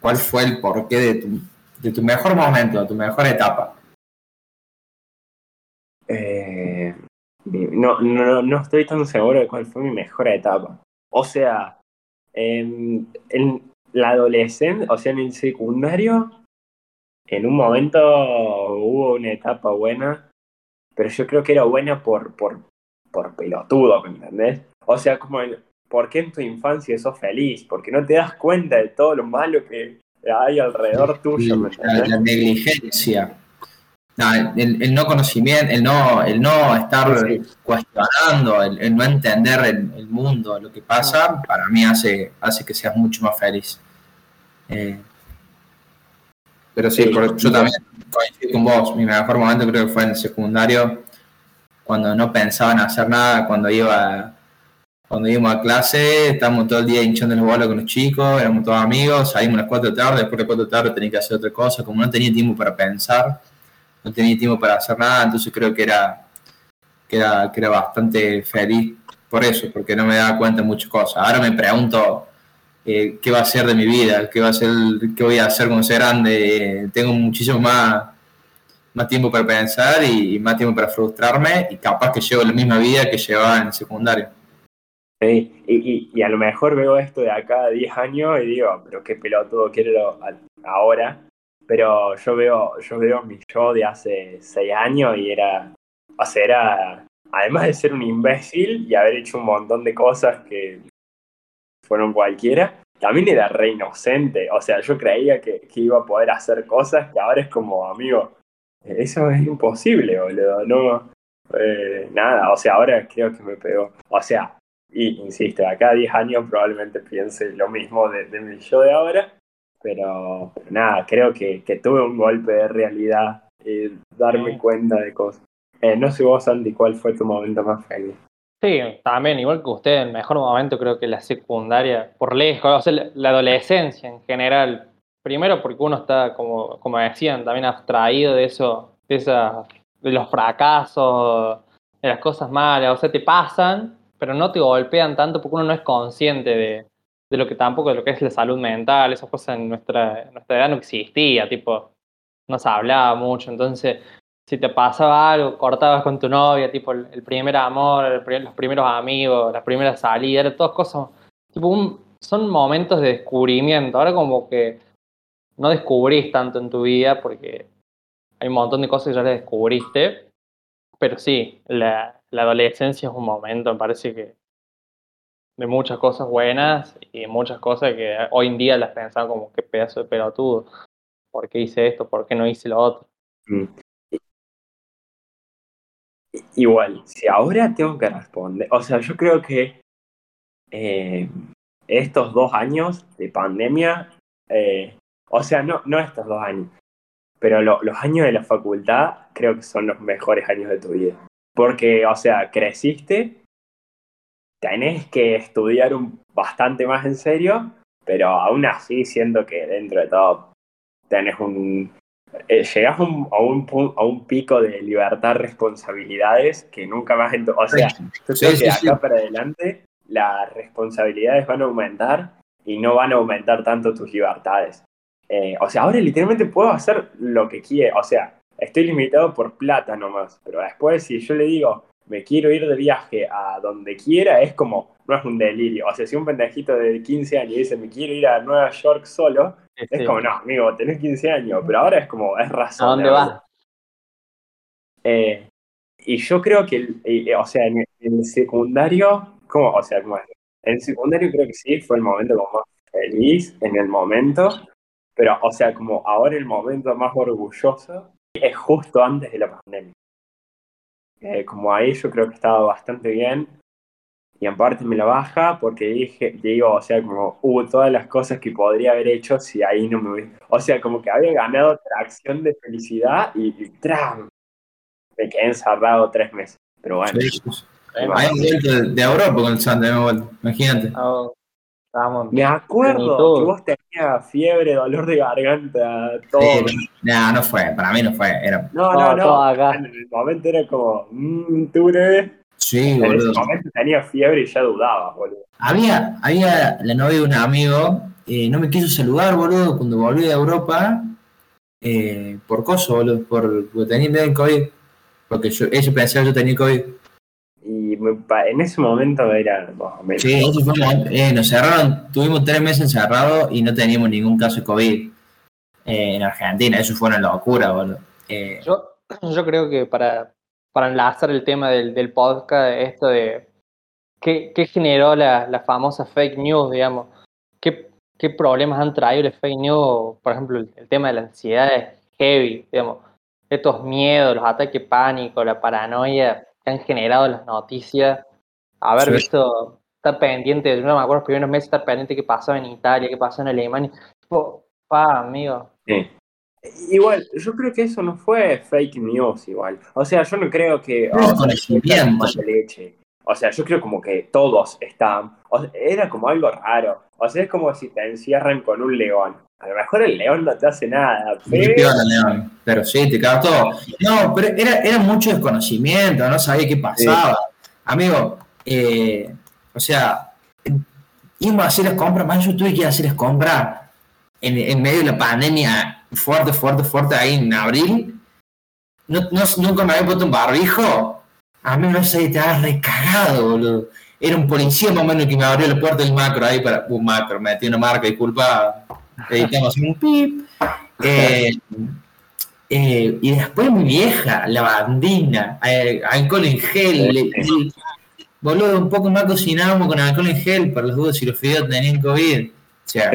¿Cuál fue el porqué de tu, de tu mejor momento, de tu mejor etapa? Eh, no, no, no estoy tan seguro de cuál fue mi mejor etapa. O sea, en, la adolescencia, o sea, en el secundario, en un momento hubo una etapa buena, pero yo creo que era buena por, por, por pelotudo, ¿me entendés? O sea, como el, ¿por qué en tu infancia sos feliz? Porque no te das cuenta de todo lo malo que hay alrededor tuyo. la, negligencia. el, no conocimiento, el no, el no estar cuestionando, el, no entender el, mundo, lo que pasa, ah. para mí hace, hace que seas mucho más feliz. Eh, pero sí, yo también coincido con vos. Mi mejor momento creo que fue en el secundario, cuando no pensaba en hacer nada, cuando iba cuando íbamos a clase, estábamos todo el día hinchando los bolos con los chicos, éramos todos amigos, salimos a las 4 de la tarde, después de las 4 de la tarde tenía que hacer otra cosa, como no tenía tiempo para pensar, no tenía tiempo para hacer nada, entonces creo que era, era, era bastante feliz por eso, porque no me daba cuenta de muchas cosas. Ahora me pregunto eh, qué va a ser de mi vida, qué, va a ser, qué voy a hacer cuando sea grande, tengo muchísimo más, más tiempo para pensar y, más tiempo para frustrarme y capaz que llevo la misma vida que llevaba en secundario. Y, a lo mejor veo esto de acá a 10 años y digo, pero qué pelotudo quiero ahora. Pero yo veo, yo veo mi yo de hace 6 años y era, o sea, era, además de ser un imbécil y haber hecho un montón de cosas que fueron cualquiera, también era re inocente. O sea, yo creía que, que iba a poder hacer cosas que ahora es como, amigo, eso es imposible, boludo. No, eh, nada, o sea, ahora creo que me pegó. O sea, y insisto, acá a 10 años probablemente piense lo mismo de, de mi yo de ahora, pero, nada, creo que, que, tuve un golpe de realidad y darme cuenta de cosas. Eh, no sé vos, Andy, cuál fue tu momento más feliz. Sí, también, igual que usted, el mejor momento creo que la secundaria, por lejos, o sea, la adolescencia en general. Primero porque uno está, como, como decían, también abstraído de eso, de, esa, de los fracasos, de las cosas malas, o sea, te pasan, pero no te golpean tanto porque uno no es consciente de, de lo que tampoco, de lo que es la salud mental, esas cosas en nuestra, nuestra edad no existía, tipo, no se hablaba mucho, entonces si te pasaba algo, cortabas con tu novia, tipo el, primer amor, los primeros amigos, las primeras salidas, todas cosas, tipo un, son momentos de descubrimiento. Ahora como que no descubrís tanto en tu vida porque hay un montón de cosas que ya le descubriste, pero sí, la, la adolescencia es un momento, me parece que de muchas cosas buenas y muchas cosas que hoy en día las pensaba como qué pedazo de pelotudo, ¿por qué hice esto? ¿Por qué no hice lo otro? Mm. Igual, si ahora tengo que responder, o sea, yo creo que eh, estos dos años de pandemia, eh, o sea, no, no estos dos años, pero los años de la facultad creo que son los mejores años de tu vida. Porque, o sea, creciste, tenés que estudiar un, bastante más en serio, pero aún así siento que dentro de todo tenés un, eh, llegas a un, a, un, pico de libertad, responsabilidades que nunca más. O sea, yo creo que acá para adelante las responsabilidades van a aumentar y no van a aumentar tanto tus libertades. Eh, o sea, ahora literalmente puedo hacer lo que quiera. O sea, estoy limitado por plata nomás. Pero después, si yo le digo, me quiero ir de viaje a donde quiera, es como, no es un delirio. O sea, si un pendejito de 15 años dice, me quiero ir a Nueva York solo, es como, no, amigo, tenés 15 años, pero ahora es como, es razón. ¿A dónde vas? Eh, y yo creo que, o sea, en, el secundario, ¿cómo? O sea, ¿cómo es? En el secundario creo que sí, fue el momento como más feliz en el momento, pero, o sea, como ahora el momento más orgulloso es justo antes de la pandemia. Eh, como ahí yo creo que estaba bastante bien, y en parte me la baja porque dije, digo, o sea, como hubo todas las cosas que podría haber hecho si ahí no me hubiera... O sea, como que había ganado tracción de felicidad y, y Me quedé encerrado tres meses. Pero bueno. Sí, hay un de, Europa con el Santa, imagínate. Oh, me acuerdo que vos tenías fiebre, dolor de garganta, todo. no, no fue, para mí no fue. Era... No, no, no. En el momento era como, mmm, tú Sí, boludo. En ese momento tenía fiebre y ya dudaba, boludo. Había, había la novia de un amigo, eh, no me quiso saludar, boludo, cuando volví de Europa, eh, por coso, boludo, por, porque tenía miedo del COVID. Porque yo, ella pensaba que yo tenía COVID. Y en ese momento era Sí, eso fue, eh, nos cerraron, tuvimos tres meses encerrados y no teníamos ningún caso de COVID eh, en Argentina. Eso fue una locura, boludo. Eh, yo, yo creo que para, para enlazar el tema del, del podcast, esto de qué, qué generó la, la, famosa fake news, digamos, qué, qué problemas han traído el fake news, por ejemplo, el, tema de la ansiedad es heavy, digamos, estos miedos, los ataques pánico, la paranoia que han generado las noticias, haber visto, estar pendiente, yo no me acuerdo los primeros meses, estar pendiente qué pasaba en Italia, qué pasaba en Alemania, pa, amigo. Sí. Igual, yo creo que eso no fue fake news igual. O sea, yo no creo que... Oh, leche. O sea, yo creo como que todos estaban... era como algo raro. O sea, es como si te encierran con un león. A lo mejor el león no te hace nada. Pero, león. pero sí, te cagas todo. No, pero era, era mucho desconocimiento, no sabía qué pasaba. Amigo, eh, o sea, íbamos a hacer las compras, más yo tuve que hacer las compras en, en medio de la pandemia fuerte, fuerte, fuerte ahí en abril. No, no, nunca me había puesto un barbijo. A mí no sé, te has recagado, boludo. Era un policía más o menos que me abrió la puerta del macro ahí para. Un macro, me metí una marca, disculpa, editamos un pip. Eh, eh, y después mi vieja, la bandina, eh, alcohol en gel. boludo, un poco más cocinábamos con alcohol en gel para los dudas si los fideos tenían COVID. O sea,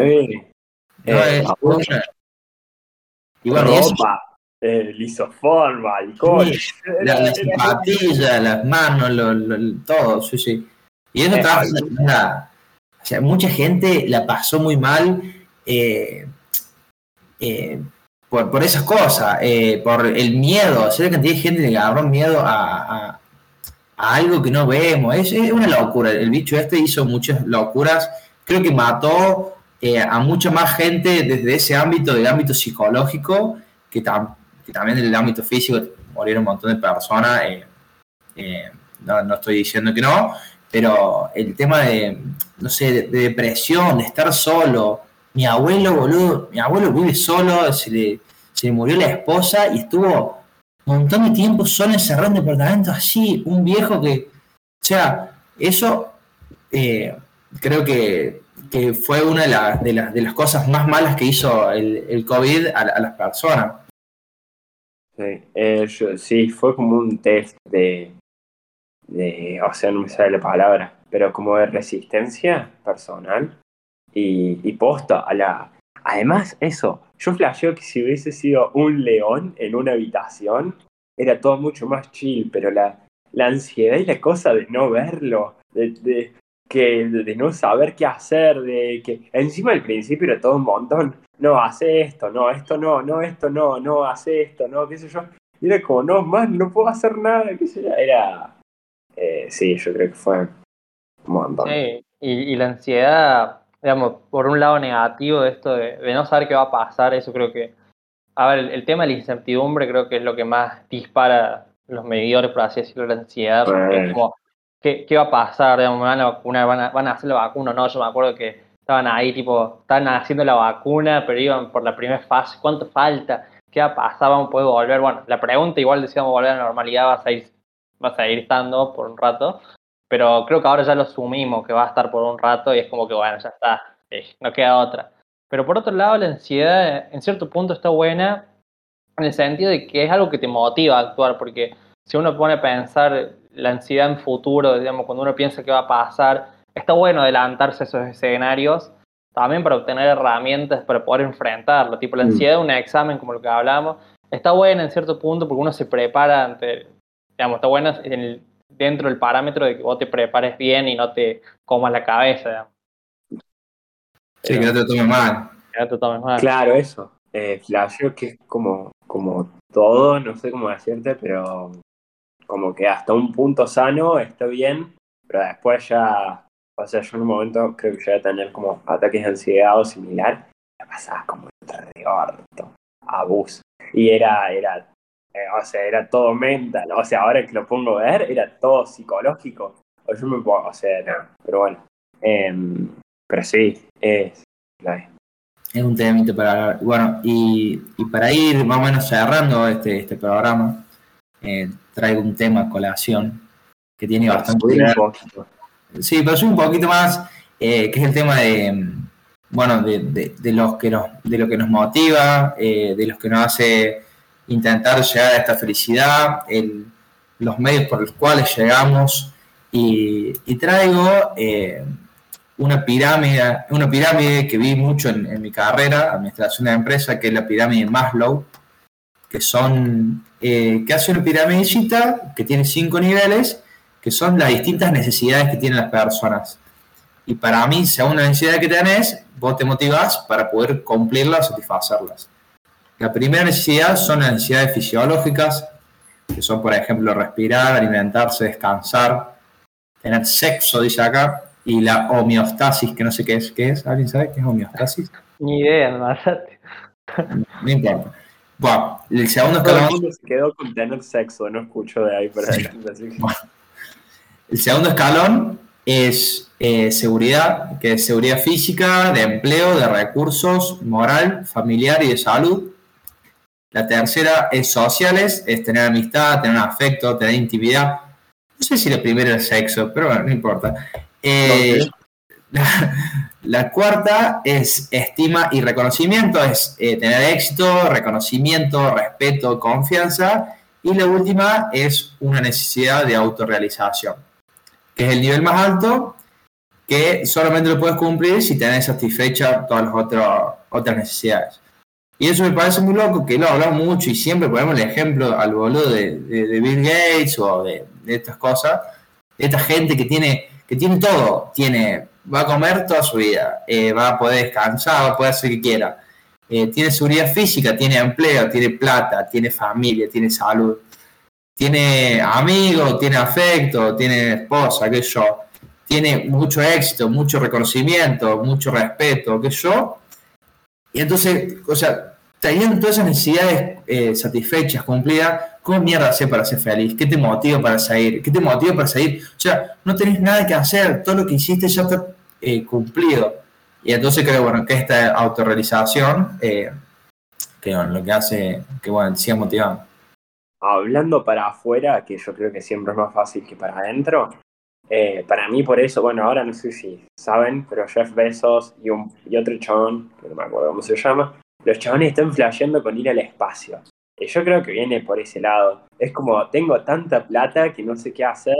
y bueno, ropa, eh, lisoforma, alcohol. las zapatillas, las manos, todo, sí, sí. Y eso estaba, o sea, mucha gente la pasó muy mal eh, eh, por, por, esas cosas, eh, por el miedo, o sea, la cantidad de gente que agarró miedo a, a, algo que no vemos, es, es, una locura, el bicho este hizo muchas locuras, creo que mató a mucha más gente desde ese ámbito, del ámbito psicológico, que, también del ámbito físico, murieron un montón de personas, no, no estoy diciendo que no, pero el tema de, no sé, de, depresión, de estar solo. Mi abuelo, boludo, mi abuelo vive solo, se le, se le murió la esposa y estuvo un montón de tiempo solo encerrado en departamento así, un viejo que, o sea, eso eh, creo que, que, fue una de, las de, las, de, las cosas más malas que hizo el, el COVID a, las personas. Sí, eh, sí, fue como un test de, de, o sea, no me sale la palabra, pero como de resistencia personal y, y posta a la... Además, eso, yo flasheo que si hubiese sido un león en una habitación, era todo mucho más chill, pero la, la ansiedad y la cosa de no verlo, de, de, que, de no saber qué hacer, de que encima al principio era todo un montón, no, hace esto, no, esto no, no, esto no, no, hace esto, no, qué sé yo. Y era como, no, más, no puedo hacer nada, qué sé yo, era eh, sí, yo creo que fue un montón. Sí, y, la ansiedad, digamos, por un lado negativo de esto de, no saber qué va a pasar, eso creo que, a ver, el, tema de la incertidumbre creo que es lo que más dispara los medidores, por así decirlo, la ansiedad, es como, ¿qué, ¿qué, va a pasar? Digamos, ¿Me van a vacunar? ¿Van a, ¿Van a hacer la vacuna? No, yo me acuerdo que estaban ahí, tipo, estaban haciendo la vacuna, pero iban por la primera fase, ¿cuánto falta? ¿Qué va a pasar? ¿Vamos a poder volver? Bueno, la pregunta igual decíamos volver a la normalidad, va a ser va a seguir estando por un rato, pero creo que ahora ya lo asumimos que va a estar por un rato y es como que bueno, ya está, no queda otra. Pero por otro lado, la ansiedad en cierto punto está buena en el sentido de que es algo que te motiva a actuar, porque si uno pone a pensar la ansiedad en futuro, digamos, cuando uno piensa que va a pasar, está bueno adelantarse a esos escenarios también para obtener herramientas para poder enfrentarlo, tipo la mm. ansiedad de un examen, como lo que hablamos, está buena en cierto punto porque uno se prepara ante digamos, está bueno en dentro del parámetro de que vos te prepares bien y no te comas la cabeza. Sí, que no te tomes mal. Que no te tomes mal. Claro, eso. Eh, que es como, como todo, no sé cómo decirte, pero como que hasta un punto sano está bien, pero después ya, o sea, yo en un momento creo que ya a tener como ataques de ansiedad o similar, me pasaba como de orto, abuso. Y era, era eh, o sea, era todo mental. O sea, ahora que lo pongo a ver, era todo psicológico. O yo me o sea, no, pero bueno. Em, pero sí, es. Es un tema para hablar. Bueno, y, y, para ir más o menos cerrando este, este programa, eh, traigo un tema a colación que tiene bastante. Sí, pero un poquito más, eh, que es el tema de, bueno, de, de, los que nos, de lo que nos motiva, de los que nos hace intentar llegar a esta felicidad, los medios por los cuales llegamos. Y, traigo eh, una, pirámide, una pirámide que vi mucho en, mi carrera, administración de empresa, que es la pirámide Maslow, que son eh, que hace una pirámidecita que tiene cinco niveles, que son las distintas necesidades que tienen las personas. Y para mí, según la necesidad que tenés, vos te motivás para poder cumplirlas, satisfacerlas. La primera necesidad son las necesidades fisiológicas, que son, por ejemplo, respirar, alimentarse, descansar, tener sexo, dice acá, y la homeostasis, que no sé qué es. ¿Qué es? ¿Alguien sabe qué es homeostasis? Ni idea, no, no importa. Bueno, el segundo escalón. se quedó con tener sexo, no escucho de ahí para El segundo escalón es eh, seguridad, que es seguridad física, de empleo, de recursos, moral, familiar y de salud. La tercera es sociales, es tener amistad, tener afecto, tener intimidad. no sé si la primera es sexo, pero bueno, no importa. Eh, la, cuarta es estima y reconocimiento, es eh, tener éxito, reconocimiento, respeto, confianza. Y la última es una necesidad de autorrealización, que es el nivel más alto que solamente lo puedes cumplir si tenés satisfecha todas las otras necesidades. Y eso me parece muy loco, que lo hablamos mucho y siempre ponemos el ejemplo al boludo de, Bill Gates o de, estas cosas, esta gente que tiene, que tiene todo, tiene, va a comer toda su vida, eh, va a poder descansar, va a poder hacer lo que quiera, eh, tiene seguridad física, tiene empleo, tiene plata, tiene familia, tiene salud, tiene amigos, tiene afecto, tiene esposa, qué yo tiene mucho éxito, mucho reconocimiento, mucho respeto, qué yo. Y entonces, o sea, teniendo todas esas necesidades eh, satisfechas, cumplidas, ¿cómo mierda hacer para ser feliz? ¿Qué te motiva para salir? ¿Qué te motiva para salir? O sea, no tenés nada que hacer, todo lo que hiciste ya está eh, cumplido. Y entonces creo, bueno, que esta autorrealización, eh, que lo que hace que, bueno, siga motivando. Hablando para afuera, que yo creo que siempre es más fácil que para adentro, eh, para mí, por eso, bueno, ahora no sé si saben, pero Jeff Bezos y, un, y otro chabón, que no me acuerdo cómo se llama, los chabones están flasheando con ir al espacio. Y yo creo que viene por ese lado. Es como, tengo tanta plata que no sé qué hacer.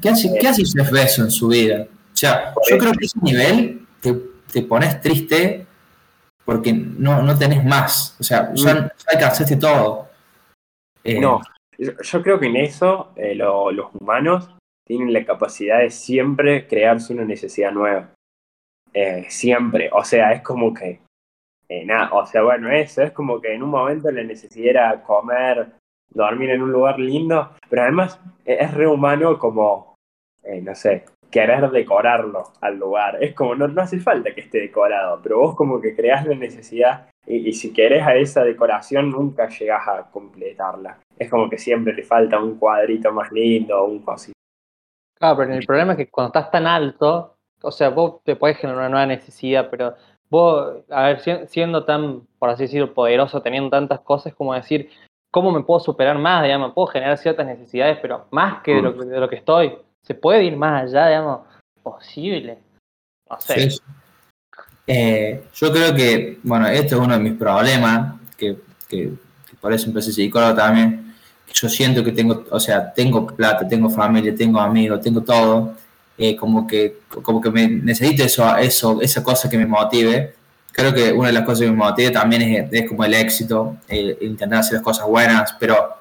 ¿Qué hace, ¿qué hace Jeff Bezos en su vida? O sea, yo creo que ese nivel te, te pones triste porque no, no tenés más. O sea, ya, mm. ya alcanzaste todo. Eh, no, yo, creo que en eso eh, los humanos tienen la capacidad de siempre crearse una necesidad nueva. Eh, siempre. O sea, es como que. Eh, nada, o sea, bueno, eso es como que en un momento la necesidad comer, dormir en un lugar lindo, pero además es re humano como, no sé, querer decorarlo al lugar. Es como, no, no hace falta que esté decorado, pero vos como que creás la necesidad y, y si querés a esa decoración nunca llegás a completarla. Es como que siempre le falta un cuadrito más lindo, un cosito. Claro, pero el problema es que cuando estás tan alto, o sea, vos te puedes generar una nueva necesidad, pero vos, a ver, siendo tan, por así decirlo, poderoso, teniendo tantas cosas, como decir, ¿cómo me puedo superar más? Digamos, puedo generar ciertas necesidades, pero más que de lo, de lo que estoy. ¿Se puede ir más allá, digamos? Posible. No sé. Eh, yo creo que, bueno, este es uno de mis problemas, que, que, que por eso empecé psicólogo también, yo siento que tengo, o sea, tengo plata, tengo familia, tengo amigos, tengo todo, eh, como que como que me necesito eso, eso, esa cosa que me motive. Creo que una de las cosas que me motive también es, es como el éxito, intentar hacer las cosas buenas, pero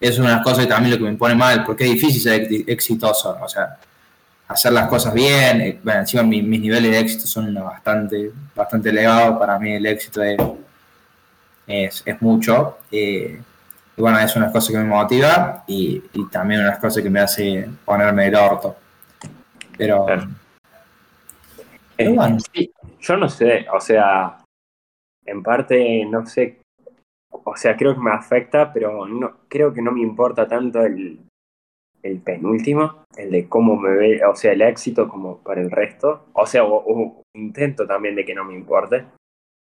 es una de las cosas que también lo que me pone mal, porque es difícil ser exitoso, o sea, hacer las cosas bien, eh, bueno, encima mis, niveles de éxito son bastante, bastante elevados, para mí el éxito es, es, es mucho. Eh, y bueno, es una cosa que me motiva y, también una cosa que me hace ponerme el orto. Pero, eh, bueno. yo no sé, o sea, en parte no sé, sea, creo que me afecta, pero no creo que no me importa tanto el, el penúltimo, el de cómo me ve, o sea, el éxito como para el resto. O sea, intento también de que no me importe.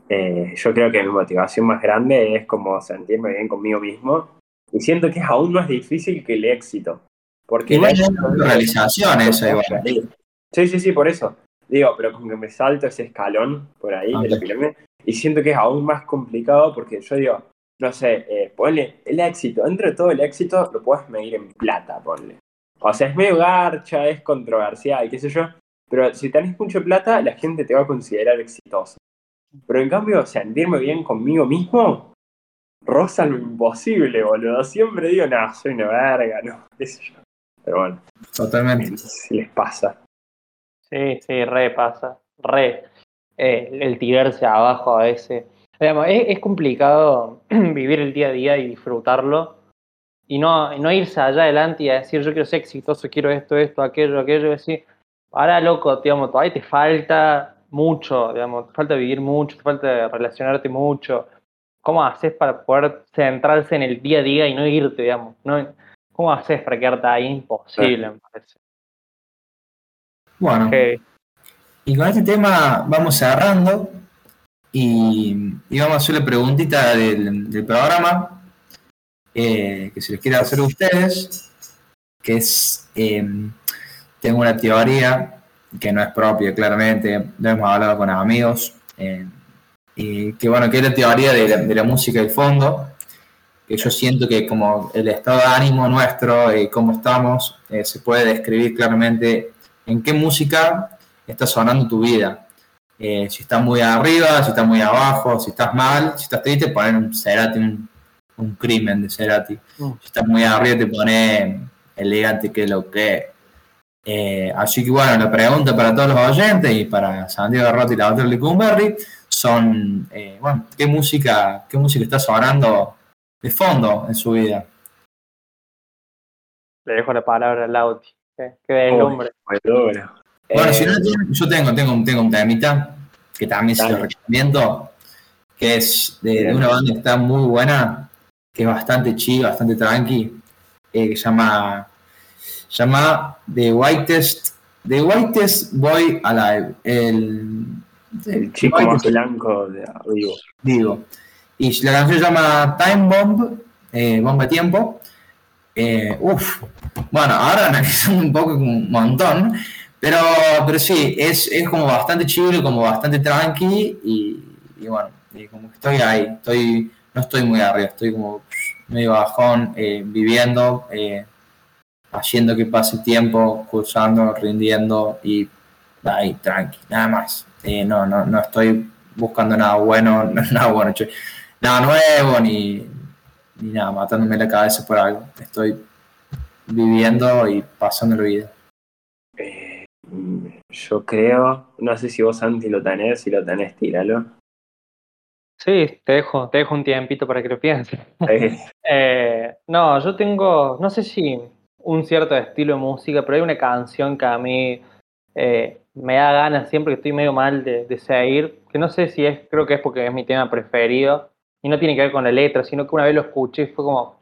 Eh, yo creo que mi motivación más grande es como sentirme bien conmigo mismo y siento que es aún más difícil que el éxito. Porque igual realización eso Sí, sí, sí, por eso. Digo, pero como que me salto ese escalón por ahí de la pirámide y siento que es aún más complicado porque yo digo, no sé, eh, ponle el éxito, dentro de todo el éxito lo puedes medir en plata, ponle. O sea, es medio garcha, es controversial, qué sé yo, pero si tenés mucha plata, la gente te va a considerar exitoso. Pero en cambio, sentirme bien conmigo mismo, rosa lo imposible, boludo. Siempre digo, no, soy una verga, no, qué sé yo. Pero bueno. Totalmente. Si les pasa. Sí, sí, re pasa. Re. Eh, el tirarse abajo a veces. Digamos, es, complicado vivir el día a día y disfrutarlo. Y no, no irse allá adelante y a decir, yo quiero ser exitoso, quiero esto, esto, aquello, aquello. Y decir, ahora loco, digamos, todavía te falta mucho, digamos, te falta vivir mucho, te falta relacionarte mucho. ¿Cómo haces para poder centrarse en el día a día y no irte, digamos? ¿No? ¿Cómo haces para quedarte ahí? Imposible, me parece. Bueno, y con este tema vamos cerrando y, y vamos a hacer la preguntita del, programa eh, que se les quiera hacer a ustedes, que es, eh, tengo una teoría que no es propia, claramente, lo hemos hablado con amigos, eh, y que bueno, que es la teoría de la, música de fondo, que yo siento que como el estado de ánimo nuestro y cómo estamos, eh, se puede describir claramente en qué música está sonando tu vida. Eh, si estás muy arriba, si estás muy abajo, si estás mal, si estás triste, poner un Cerati, un, un crimen de Cerati. Mm. Si estás muy arriba, te pone elegante, que es lo que. Eh, así que bueno, la pregunta para todos los oyentes y para Santiago Rotti y la otra Licumberry son, eh, bueno, ¿qué música, ¿qué música está sonando de fondo en su vida? Le dejo la palabra a Lauti, que, que dé el nombre. Bueno, Eh, si no yo tengo, tengo, tengo un temita que también se lo Dale. recomiendo, que es de, de una banda que está muy buena, que es bastante chill, bastante tranqui, eh, que se llama, llama The Whitest, The Whitest Boy Alive, el, el chico Whitest- más blanco de arriba. digo. Y la canción se llama Time Bomb, eh, Bomba Tiempo. Eh, uf, bueno, ahora analizando un poco un montón, pero, pero sí, es, es como bastante chido, como bastante tranqui y, bueno, y como que estoy ahí, estoy, no estoy muy arriba, estoy como medio bajón, eh, viviendo, eh, haciendo que pase tiempo, cursando, rindiendo y ahí, tranqui, nada más. Eh, no, no, no estoy buscando nada bueno, nada bueno, nada nuevo, ni, ni nada, matándome la cabeza por algo. Estoy viviendo y pasando la vida. Yo creo, no sé si vos Santi lo tenés, si lo tenés, tíralo. Sí, te dejo, te dejo un tiempito para que lo pienses. Eh, no, yo tengo, no sé si un cierto estilo de música, pero hay una canción que a mí eh, me da ganas siempre que estoy medio mal de, de seguir, que no sé si es, creo que es porque es mi tema preferido, y no tiene que ver con la letra, sino que una vez lo escuché y fue como,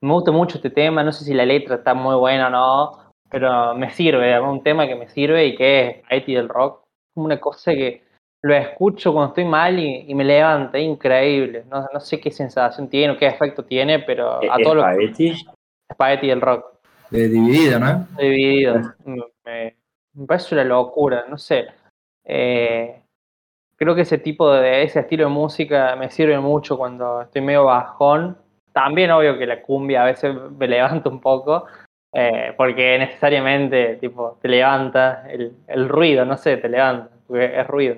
me gusta mucho este tema, no sé si la letra está muy buena o no, pero me sirve, es un tema que me sirve y que es Haiti del rock, como una cosa que lo escucho cuando estoy mal y, y me levanta, es increíble. No, no sé qué sensación tiene o qué efecto tiene, pero a ¿es todos los Spaghetti? Spaghetti del rock, De dividido, ¿no? dividido. Me, me parece una locura, no sé. Eh, creo que ese tipo de, ese estilo de música me sirve mucho cuando estoy medio bajón. También obvio que la cumbia a veces me levanta un poco, eh, porque necesariamente tipo, te levanta el, el ruido, no sé, te levanta, porque es ruido.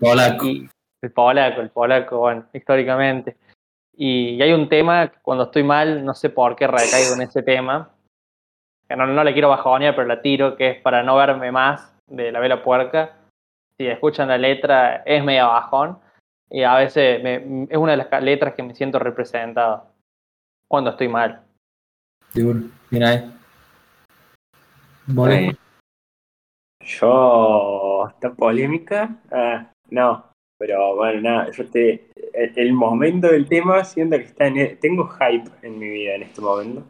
Polaco. Y el polaco, el polaco, bueno, históricamente. Y, y hay un tema que cuando estoy mal, no sé por qué recaigo en ese tema, que no, no le quiero bajonear, pero la tiro, que es para no verme más de la vela puerca. Si escuchan la letra, es media bajón. Y a veces me- es una de las letras que me siento representado cuando estoy mal. Seguro. Mira ahí. Eh, yo, esta polémica, ah, no, pero bueno, nada, yo te, el, el momento del tema, siento que está en, el- tengo hype en mi vida en este momento,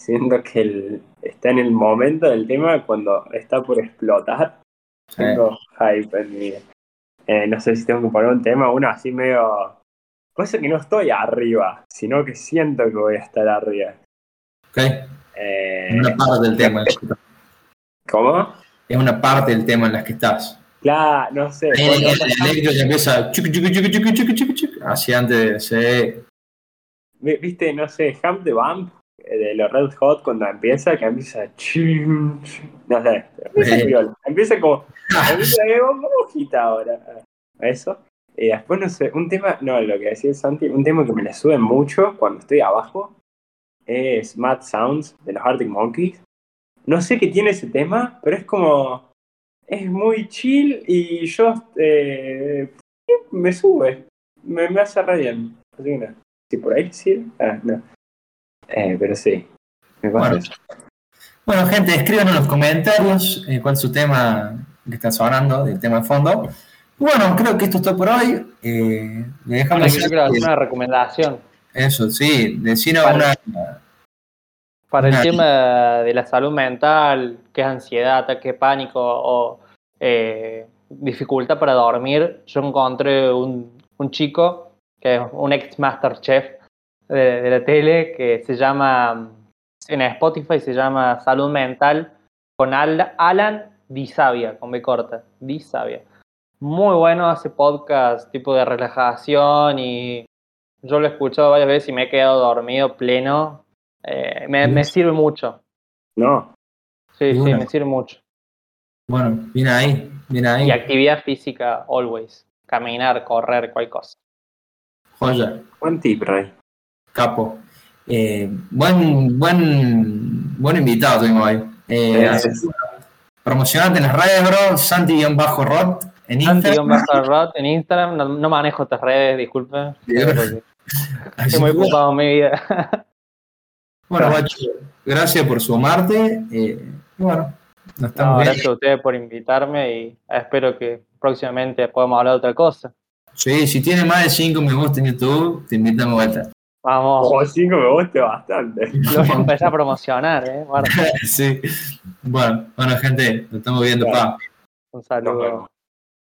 siento que el, está en el momento del tema cuando está por explotar, sí. tengo hype en mi vida. Eh, no sé si tengo que poner un tema, uno así medio, cosa que no estoy arriba, sino que siento que voy a estar arriba. Ok. Eh, Es una parte del tema. en la que estás. ¿Cómo? Es una parte del tema en la que estás. Claro, no sé. El, bueno, el electro ya empieza chucu, chucu, chucu, así antes de ¿Viste, no sé, Hump the Bump eh, de los Red Hot cuando empieza, que empieza chum, chum, no sé, empieza, piola. empieza como, empieza como hojita ahora, a eso. Y después, no sé, un tema, no, lo que decía Santi, un tema que me le sube mucho cuando estoy abajo es Mad Sounds de los Arctic Monkeys. No sé qué tiene ese tema, pero es como, es muy chill y yo, eh, me sube, me, me hace re bien. Así que nada. Si por ahí sí, ah, no. Eh, pero sí, me pasa Bueno. eso. Bueno, gente, escriban en los comentarios eh, cuál es su tema que está sonando, del tema de fondo. Bueno, creo que esto es todo por hoy. Eh, le Bueno, dejamos yo quiero hacer una recomendación. Eso, sí, decir Vale. una. Para el tema de la salud mental, que es ansiedad, ataque pánico o eh, dificultad para dormir, yo encontré un, un chico que es un ex Masterchef de, de la tele que se llama en Spotify se llama Salud Mental con Al- Alan Disavia, con B corta, Disavia. Muy bueno, hace podcast tipo de relajación y yo lo he escuchado varias veces y me he quedado dormido pleno. Eh, me, me sirve mucho. No, Sí, sí, me sirve mucho. Bueno, viene ahí, viene ahí. Y actividad física, always. Caminar, correr, cualquier cosa. Joya, buen tip, Rey. capo. Eh, buen, buen, buen invitado tuvimos hoy. Eh, promocionate en las redes, bro. Santi-Rot en Instagram. Anti-Rot en Instagram. No, no manejo estas redes, disculpen. Estoy muy ocupado en mi vida. Bueno, guacho, gracias por sumarte. eh, bueno, nos No, estamos viendo. gracias a ustedes por invitarme y espero que próximamente podamos hablar de otra cosa. Sí, si tiene más de 5 me gusta en YouTube, te invitamos de vuelta. Vamos, Oh, cinco me gusta bastante. lo voy a empezar a promocionar, ¿eh? Bueno, sí. Bueno, bueno, gente, nos estamos viendo, pa. un Nos saludo. vemos.